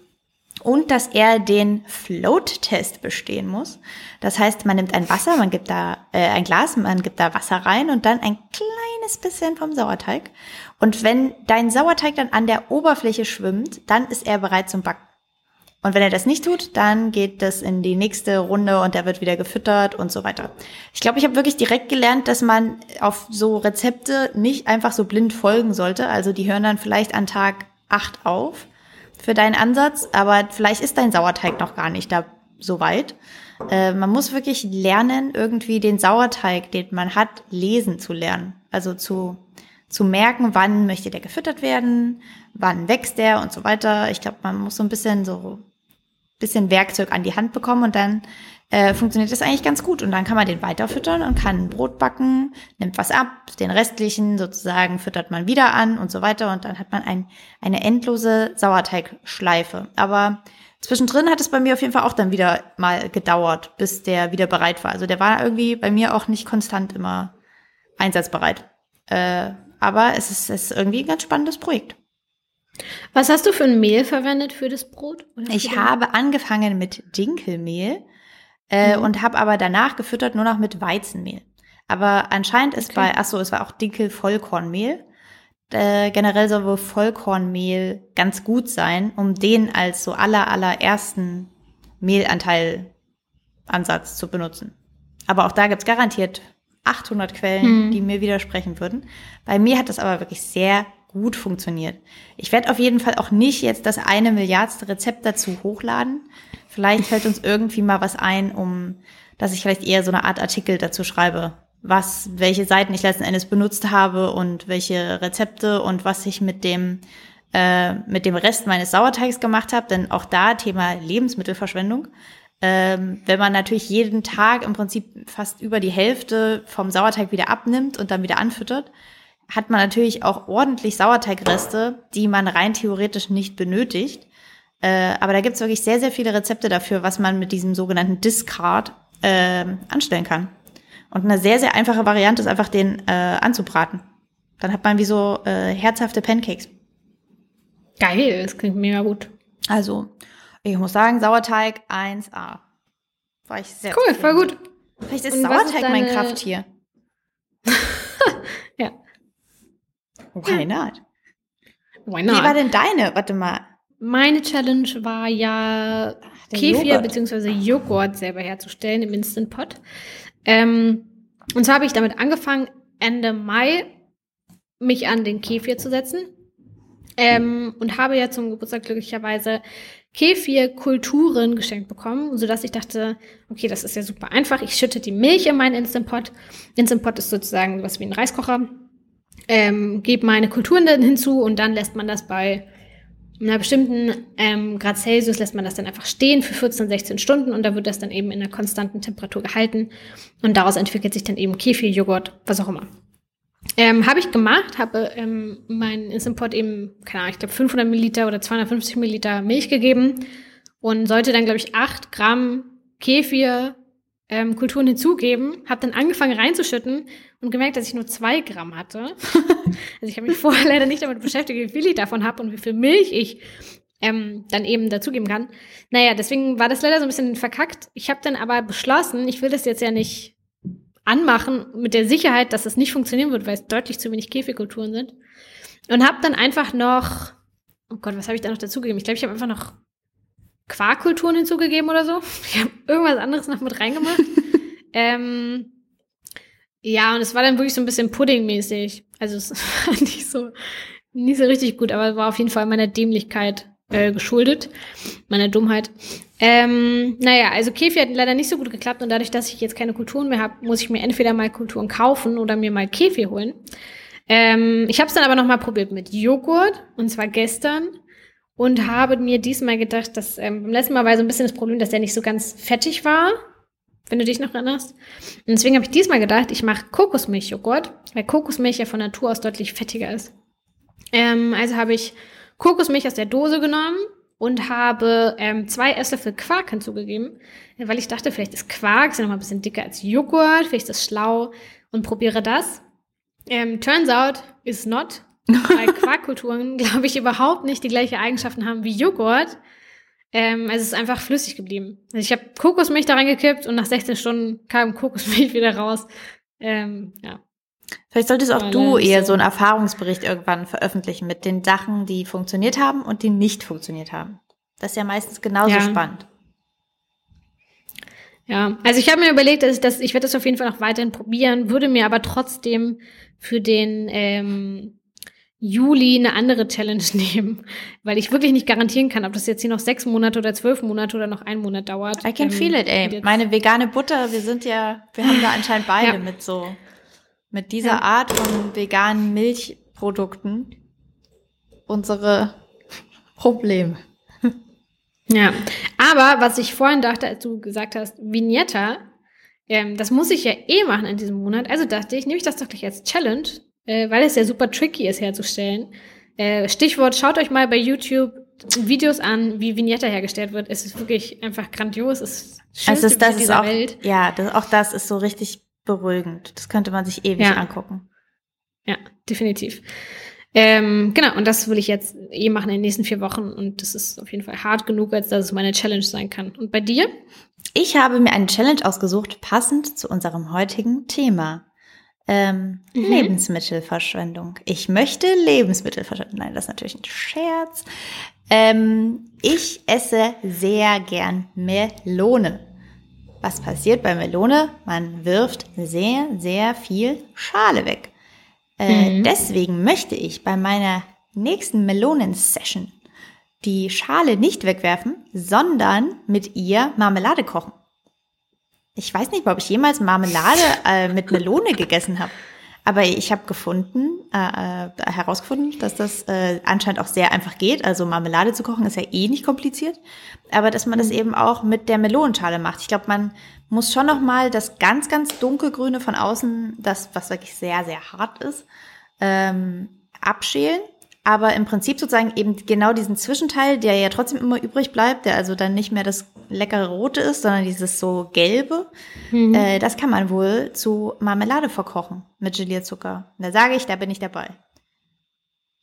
und dass er den Float-Test bestehen muss. Das heißt, man nimmt ein Wasser, man gibt da äh, ein Glas, man gibt da Wasser rein und dann ein kleines bisschen vom Sauerteig. Und wenn dein Sauerteig dann an der Oberfläche schwimmt, dann ist er bereit zum Backen. Und wenn er das nicht tut, dann geht das in die nächste Runde und er wird wieder gefüttert und so weiter. Ich glaube, ich habe wirklich direkt gelernt, dass man auf so Rezepte nicht einfach so blind folgen sollte. Also die hören dann vielleicht an Tag acht auf für deinen Ansatz, aber vielleicht ist dein Sauerteig noch gar nicht da so weit. Äh, man muss wirklich lernen, irgendwie den Sauerteig, den man hat, lesen zu lernen. Also zu, zu merken, wann möchte der gefüttert werden, wann wächst der und so weiter. Ich glaube, man muss so ein bisschen so bisschen Werkzeug an die Hand bekommen und dann äh, funktioniert das eigentlich ganz gut. Und dann kann man den weiterfüttern und kann Brot backen, nimmt was ab, den restlichen sozusagen füttert man wieder an und so weiter. Und dann hat man ein, eine endlose Sauerteigschleife. Aber zwischendrin hat es bei mir auf jeden Fall auch dann wieder mal gedauert, bis der wieder bereit war. Also der war irgendwie bei mir auch nicht konstant immer einsatzbereit. Äh, aber es ist, es ist irgendwie ein ganz spannendes Projekt. Was hast du für ein Mehl verwendet für das Brot? Ich habe angefangen mit Dinkelmehl äh, mhm. und habe aber danach gefüttert nur noch mit Weizenmehl. Aber anscheinend ist okay. bei, ach so, es war auch Dinkel-Vollkornmehl. Äh, generell soll wohl Vollkornmehl ganz gut sein, um den als so aller allerersten Mehlanteil Ansatz zu benutzen. Aber auch da gibt's garantiert 800 Quellen, mhm. die mir widersprechen würden. Bei mir hat das aber wirklich sehr gut funktioniert. Ich werde auf jeden Fall auch nicht jetzt das eine Milliardste Rezept dazu hochladen. Vielleicht fällt uns irgendwie mal was ein, um, dass ich vielleicht eher so eine Art Artikel dazu schreibe, was, welche Seiten ich letzten Endes benutzt habe und welche Rezepte und was ich mit dem, äh, mit dem Rest meines Sauerteigs gemacht habe. Denn auch da Thema Lebensmittelverschwendung. Ähm, wenn man natürlich jeden Tag im Prinzip fast über die Hälfte vom Sauerteig wieder abnimmt und dann wieder anfüttert, hat man natürlich auch ordentlich Sauerteigreste, die man rein theoretisch nicht benötigt. Äh, aber da gibt's wirklich sehr, sehr viele Rezepte dafür, was man mit diesem sogenannten Discard äh, anstellen kann. Und eine sehr, sehr einfache Variante ist einfach, den äh, anzubraten. Dann hat man wie so äh, herzhafte Pancakes. Geil, das klingt mega gut. Also, ich muss sagen, Sauerteig 1A. War ich sehr Cool, voll gut. Vielleicht ist Und Sauerteig ist deine... mein Krafttier. Why not? Why not? Wie war denn deine? Warte mal. Meine Challenge war ja Ach, Kefir bzw. Joghurt selber herzustellen im Instant Pot. Ähm, und zwar habe ich damit angefangen, Ende Mai mich an den Kefir zu setzen. Ähm, und habe ja zum Geburtstag glücklicherweise Kefir-Kulturen geschenkt bekommen, sodass ich dachte, okay, das ist ja super einfach. Ich schütte die Milch in meinen Instant Pot. Instant Pot ist sozusagen was wie ein Reiskocher ähm, gebe meine Kulturen dann hinzu und dann lässt man das bei einer bestimmten ähm, Grad Celsius lässt man das dann einfach stehen für 14, 16 Stunden und da wird das dann eben in einer konstanten Temperatur gehalten und daraus entwickelt sich dann eben Kefir, Joghurt, was auch immer. Ähm, habe ich gemacht, habe ähm, meinen Instant Pot eben, keine Ahnung, ich glaube 500 Milliliter oder 250 Milliliter Milch gegeben und sollte dann, glaube ich, 8 Gramm Kefir ähm, Kulturen hinzugeben, habe dann angefangen reinzuschütten und gemerkt, dass ich nur zwei Gramm hatte. also ich habe mich vorher leider nicht damit beschäftigt, wie viel ich davon habe und wie viel Milch ich ähm, dann eben dazugeben kann. Naja, deswegen war das leider so ein bisschen verkackt. Ich habe dann aber beschlossen, ich will das jetzt ja nicht anmachen mit der Sicherheit, dass es nicht funktionieren wird, weil es deutlich zu wenig Käfigkulturen sind. Und habe dann einfach noch, oh Gott, was habe ich da noch dazugegeben? Ich glaube, ich habe einfach noch Quarkkulturen hinzugegeben oder so. Ich habe irgendwas anderes noch mit reingemacht. ähm, ja, und es war dann wirklich so ein bisschen puddingmäßig. Also es war nicht so, nicht so richtig gut, aber es war auf jeden Fall meiner Dämlichkeit äh, geschuldet, meiner Dummheit. Ähm, naja, also Käfig hat leider nicht so gut geklappt und dadurch, dass ich jetzt keine Kulturen mehr habe, muss ich mir entweder mal Kulturen kaufen oder mir mal Käfig holen. Ähm, ich habe es dann aber noch mal probiert mit Joghurt und zwar gestern und habe mir diesmal gedacht, dass ähm, beim letzten Mal war so ein bisschen das Problem, dass der nicht so ganz fettig war, wenn du dich noch erinnerst. Und deswegen habe ich diesmal gedacht, ich mache Kokosmilchjoghurt, weil Kokosmilch ja von Natur aus deutlich fettiger ist. Ähm, also habe ich Kokosmilch aus der Dose genommen und habe ähm, zwei Esslöffel Quark hinzugegeben, weil ich dachte, vielleicht ist Quark ist ja noch mal ein bisschen dicker als Joghurt, vielleicht ist das schlau und probiere das. Ähm, turns out, is not weil Quarkkulturen, glaube ich, überhaupt nicht die gleichen Eigenschaften haben wie Joghurt. Ähm, also es ist einfach flüssig geblieben. Also ich habe Kokosmilch da reingekippt und nach 16 Stunden kam Kokosmilch wieder raus. Ähm, ja. Vielleicht solltest auch Ja, du eher so. so einen Erfahrungsbericht irgendwann veröffentlichen mit den Sachen, die funktioniert haben und die nicht funktioniert haben. Das ist ja meistens genauso Ja. spannend. Ja, also ich habe mir überlegt, dass ich das, ich werde das auf jeden Fall noch weiterhin probieren, würde mir aber trotzdem für den ähm, Juli eine andere Challenge nehmen, weil ich wirklich nicht garantieren kann, ob das jetzt hier noch sechs Monate oder zwölf Monate oder noch einen Monat dauert. I can Ähm, feel it, ey. jetzt- Meine vegane Butter, wir sind ja, wir haben da anscheinend beide Ja. mit so, mit dieser Ja. Art von veganen Milchprodukten unsere Probleme. Ja, aber was ich vorhin dachte, als du gesagt hast, Vignetta, ähm, das muss ich ja eh machen in diesem Monat. Also dachte ich, nehme ich das doch gleich als Challenge, äh, weil es ja super tricky ist herzustellen. Äh, Stichwort, schaut euch mal bei YouTube Videos an, wie Vignetta hergestellt wird. Es ist wirklich einfach grandios. Es ist das schönste Also das, das Video ist dieser auch, Welt. ja, das, auch das ist so richtig beruhigend. Das könnte man sich ewig Ja. angucken. Ja, definitiv. Ähm, genau, und das will ich jetzt eh machen in den nächsten vier Wochen. Und das ist auf jeden Fall hart genug, als dass es meine Challenge sein kann. Und bei dir? Ich habe mir eine Challenge ausgesucht, passend zu unserem heutigen Thema. Ähm, Mhm. Lebensmittelverschwendung. Ich möchte Lebensmittel verschwenden. Nein, das ist natürlich ein Scherz. Ähm, ich esse sehr gern Melone. Was passiert bei Melone? Man wirft sehr, sehr viel Schale weg. Äh, Mhm. Deswegen möchte ich bei meiner nächsten Melonen-Session die Schale nicht wegwerfen, sondern mit ihr Marmelade kochen. Ich weiß nicht, ob ich jemals Marmelade äh, mit Melone gegessen habe. Aber ich habe gefunden, äh, äh, herausgefunden, dass das äh, anscheinend auch sehr einfach geht. Also Marmelade zu kochen ist ja eh nicht kompliziert. Aber dass man das eben auch mit der Melonenschale macht. Ich glaube, man muss schon noch mal das ganz, ganz dunkelgrüne von außen, das, was wirklich sehr, sehr hart ist, ähm, abschälen. Aber im Prinzip sozusagen eben genau diesen Zwischenteil, der ja trotzdem immer übrig bleibt, der also dann nicht mehr das leckere Rote ist, sondern dieses so gelbe, Mhm. äh, das kann man wohl zu Marmelade verkochen mit Gelierzucker. Und da sage ich, da bin ich dabei.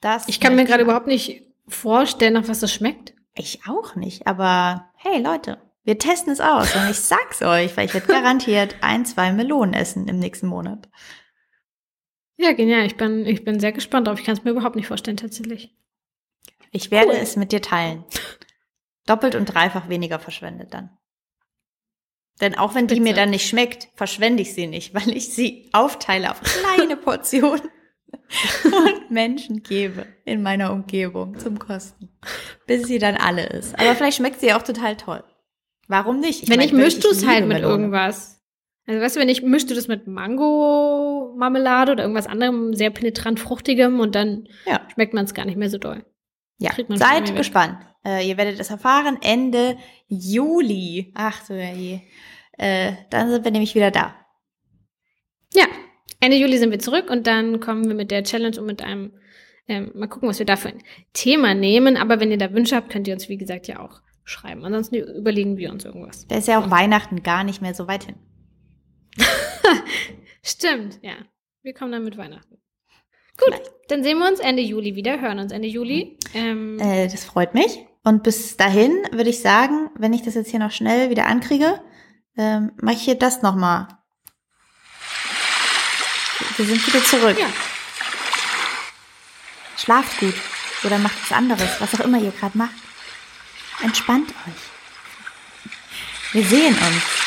Das Ich kann mir gerade überhaupt nicht vorstellen, nach was das schmeckt. Ich auch nicht, aber hey Leute, wir testen es aus und ich sag's euch, weil ich werde garantiert ein, zwei Melonen essen im nächsten Monat. Ja, genial. Ich bin, ich bin sehr gespannt drauf. Ich kann es mir überhaupt nicht vorstellen, tatsächlich. Ich werde Cool. es mit dir teilen. Doppelt und dreifach weniger verschwendet dann. Denn auch wenn die Bitte. mir dann nicht schmeckt, verschwende ich sie nicht, weil ich sie aufteile auf kleine Portionen und Menschen gebe in meiner Umgebung zum Kosten, bis sie dann alle ist. Aber vielleicht schmeckt sie auch total toll. Warum nicht? wenn meine, ich mischst du ich es halt mit irgendwas. Also weißt du, wenn ich mischst du das mit Mango-Marmelade oder irgendwas anderem, sehr penetrant fruchtigem und dann Ja. schmeckt man es gar nicht mehr so doll. Ja, seid gespannt. Äh, ihr werdet es erfahren Ende Juli. Ach so, ja je. Äh, dann sind wir nämlich wieder da. Ja, Ende Juli sind wir zurück und dann kommen wir mit der Challenge und mit einem, ähm, mal gucken, was wir da für ein Thema nehmen. Aber wenn ihr da Wünsche habt, könnt ihr uns, wie gesagt, ja auch schreiben. Ansonsten überlegen wir uns irgendwas. Da ist ja auch Weihnachten gar nicht mehr so weit hin. Stimmt, ja. Wir kommen dann mit Weihnachten. Gut, dann sehen wir uns Ende Juli wieder, hören uns Ende Juli. Ähm, Äh, das freut mich. Und bis dahin würde ich sagen, wenn ich das jetzt hier noch schnell wieder ankriege, ähm, mache ich hier das nochmal. Wir sind wieder zurück. ja, Schlaft gut. Oder macht was anderes, was auch immer ihr gerade macht. Entspannt euch. Wir sehen uns.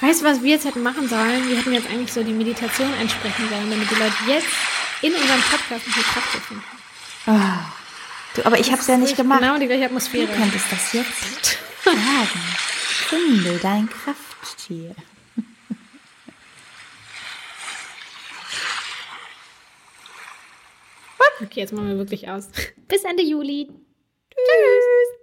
Weißt du, was wir jetzt hätten machen sollen? Wir hätten jetzt eigentlich so die Meditation einsprechen sollen, damit die Leute jetzt in unserem Podcast eine Kraft finden. Ah. Du, aber ich habe es ja nicht gemacht. Genau die gleiche Du Atmosphäre. könntest das jetzt sagen. Finde dein Krafttier. Okay, jetzt machen wir wirklich aus. Bis Ende Juli. Tschüss.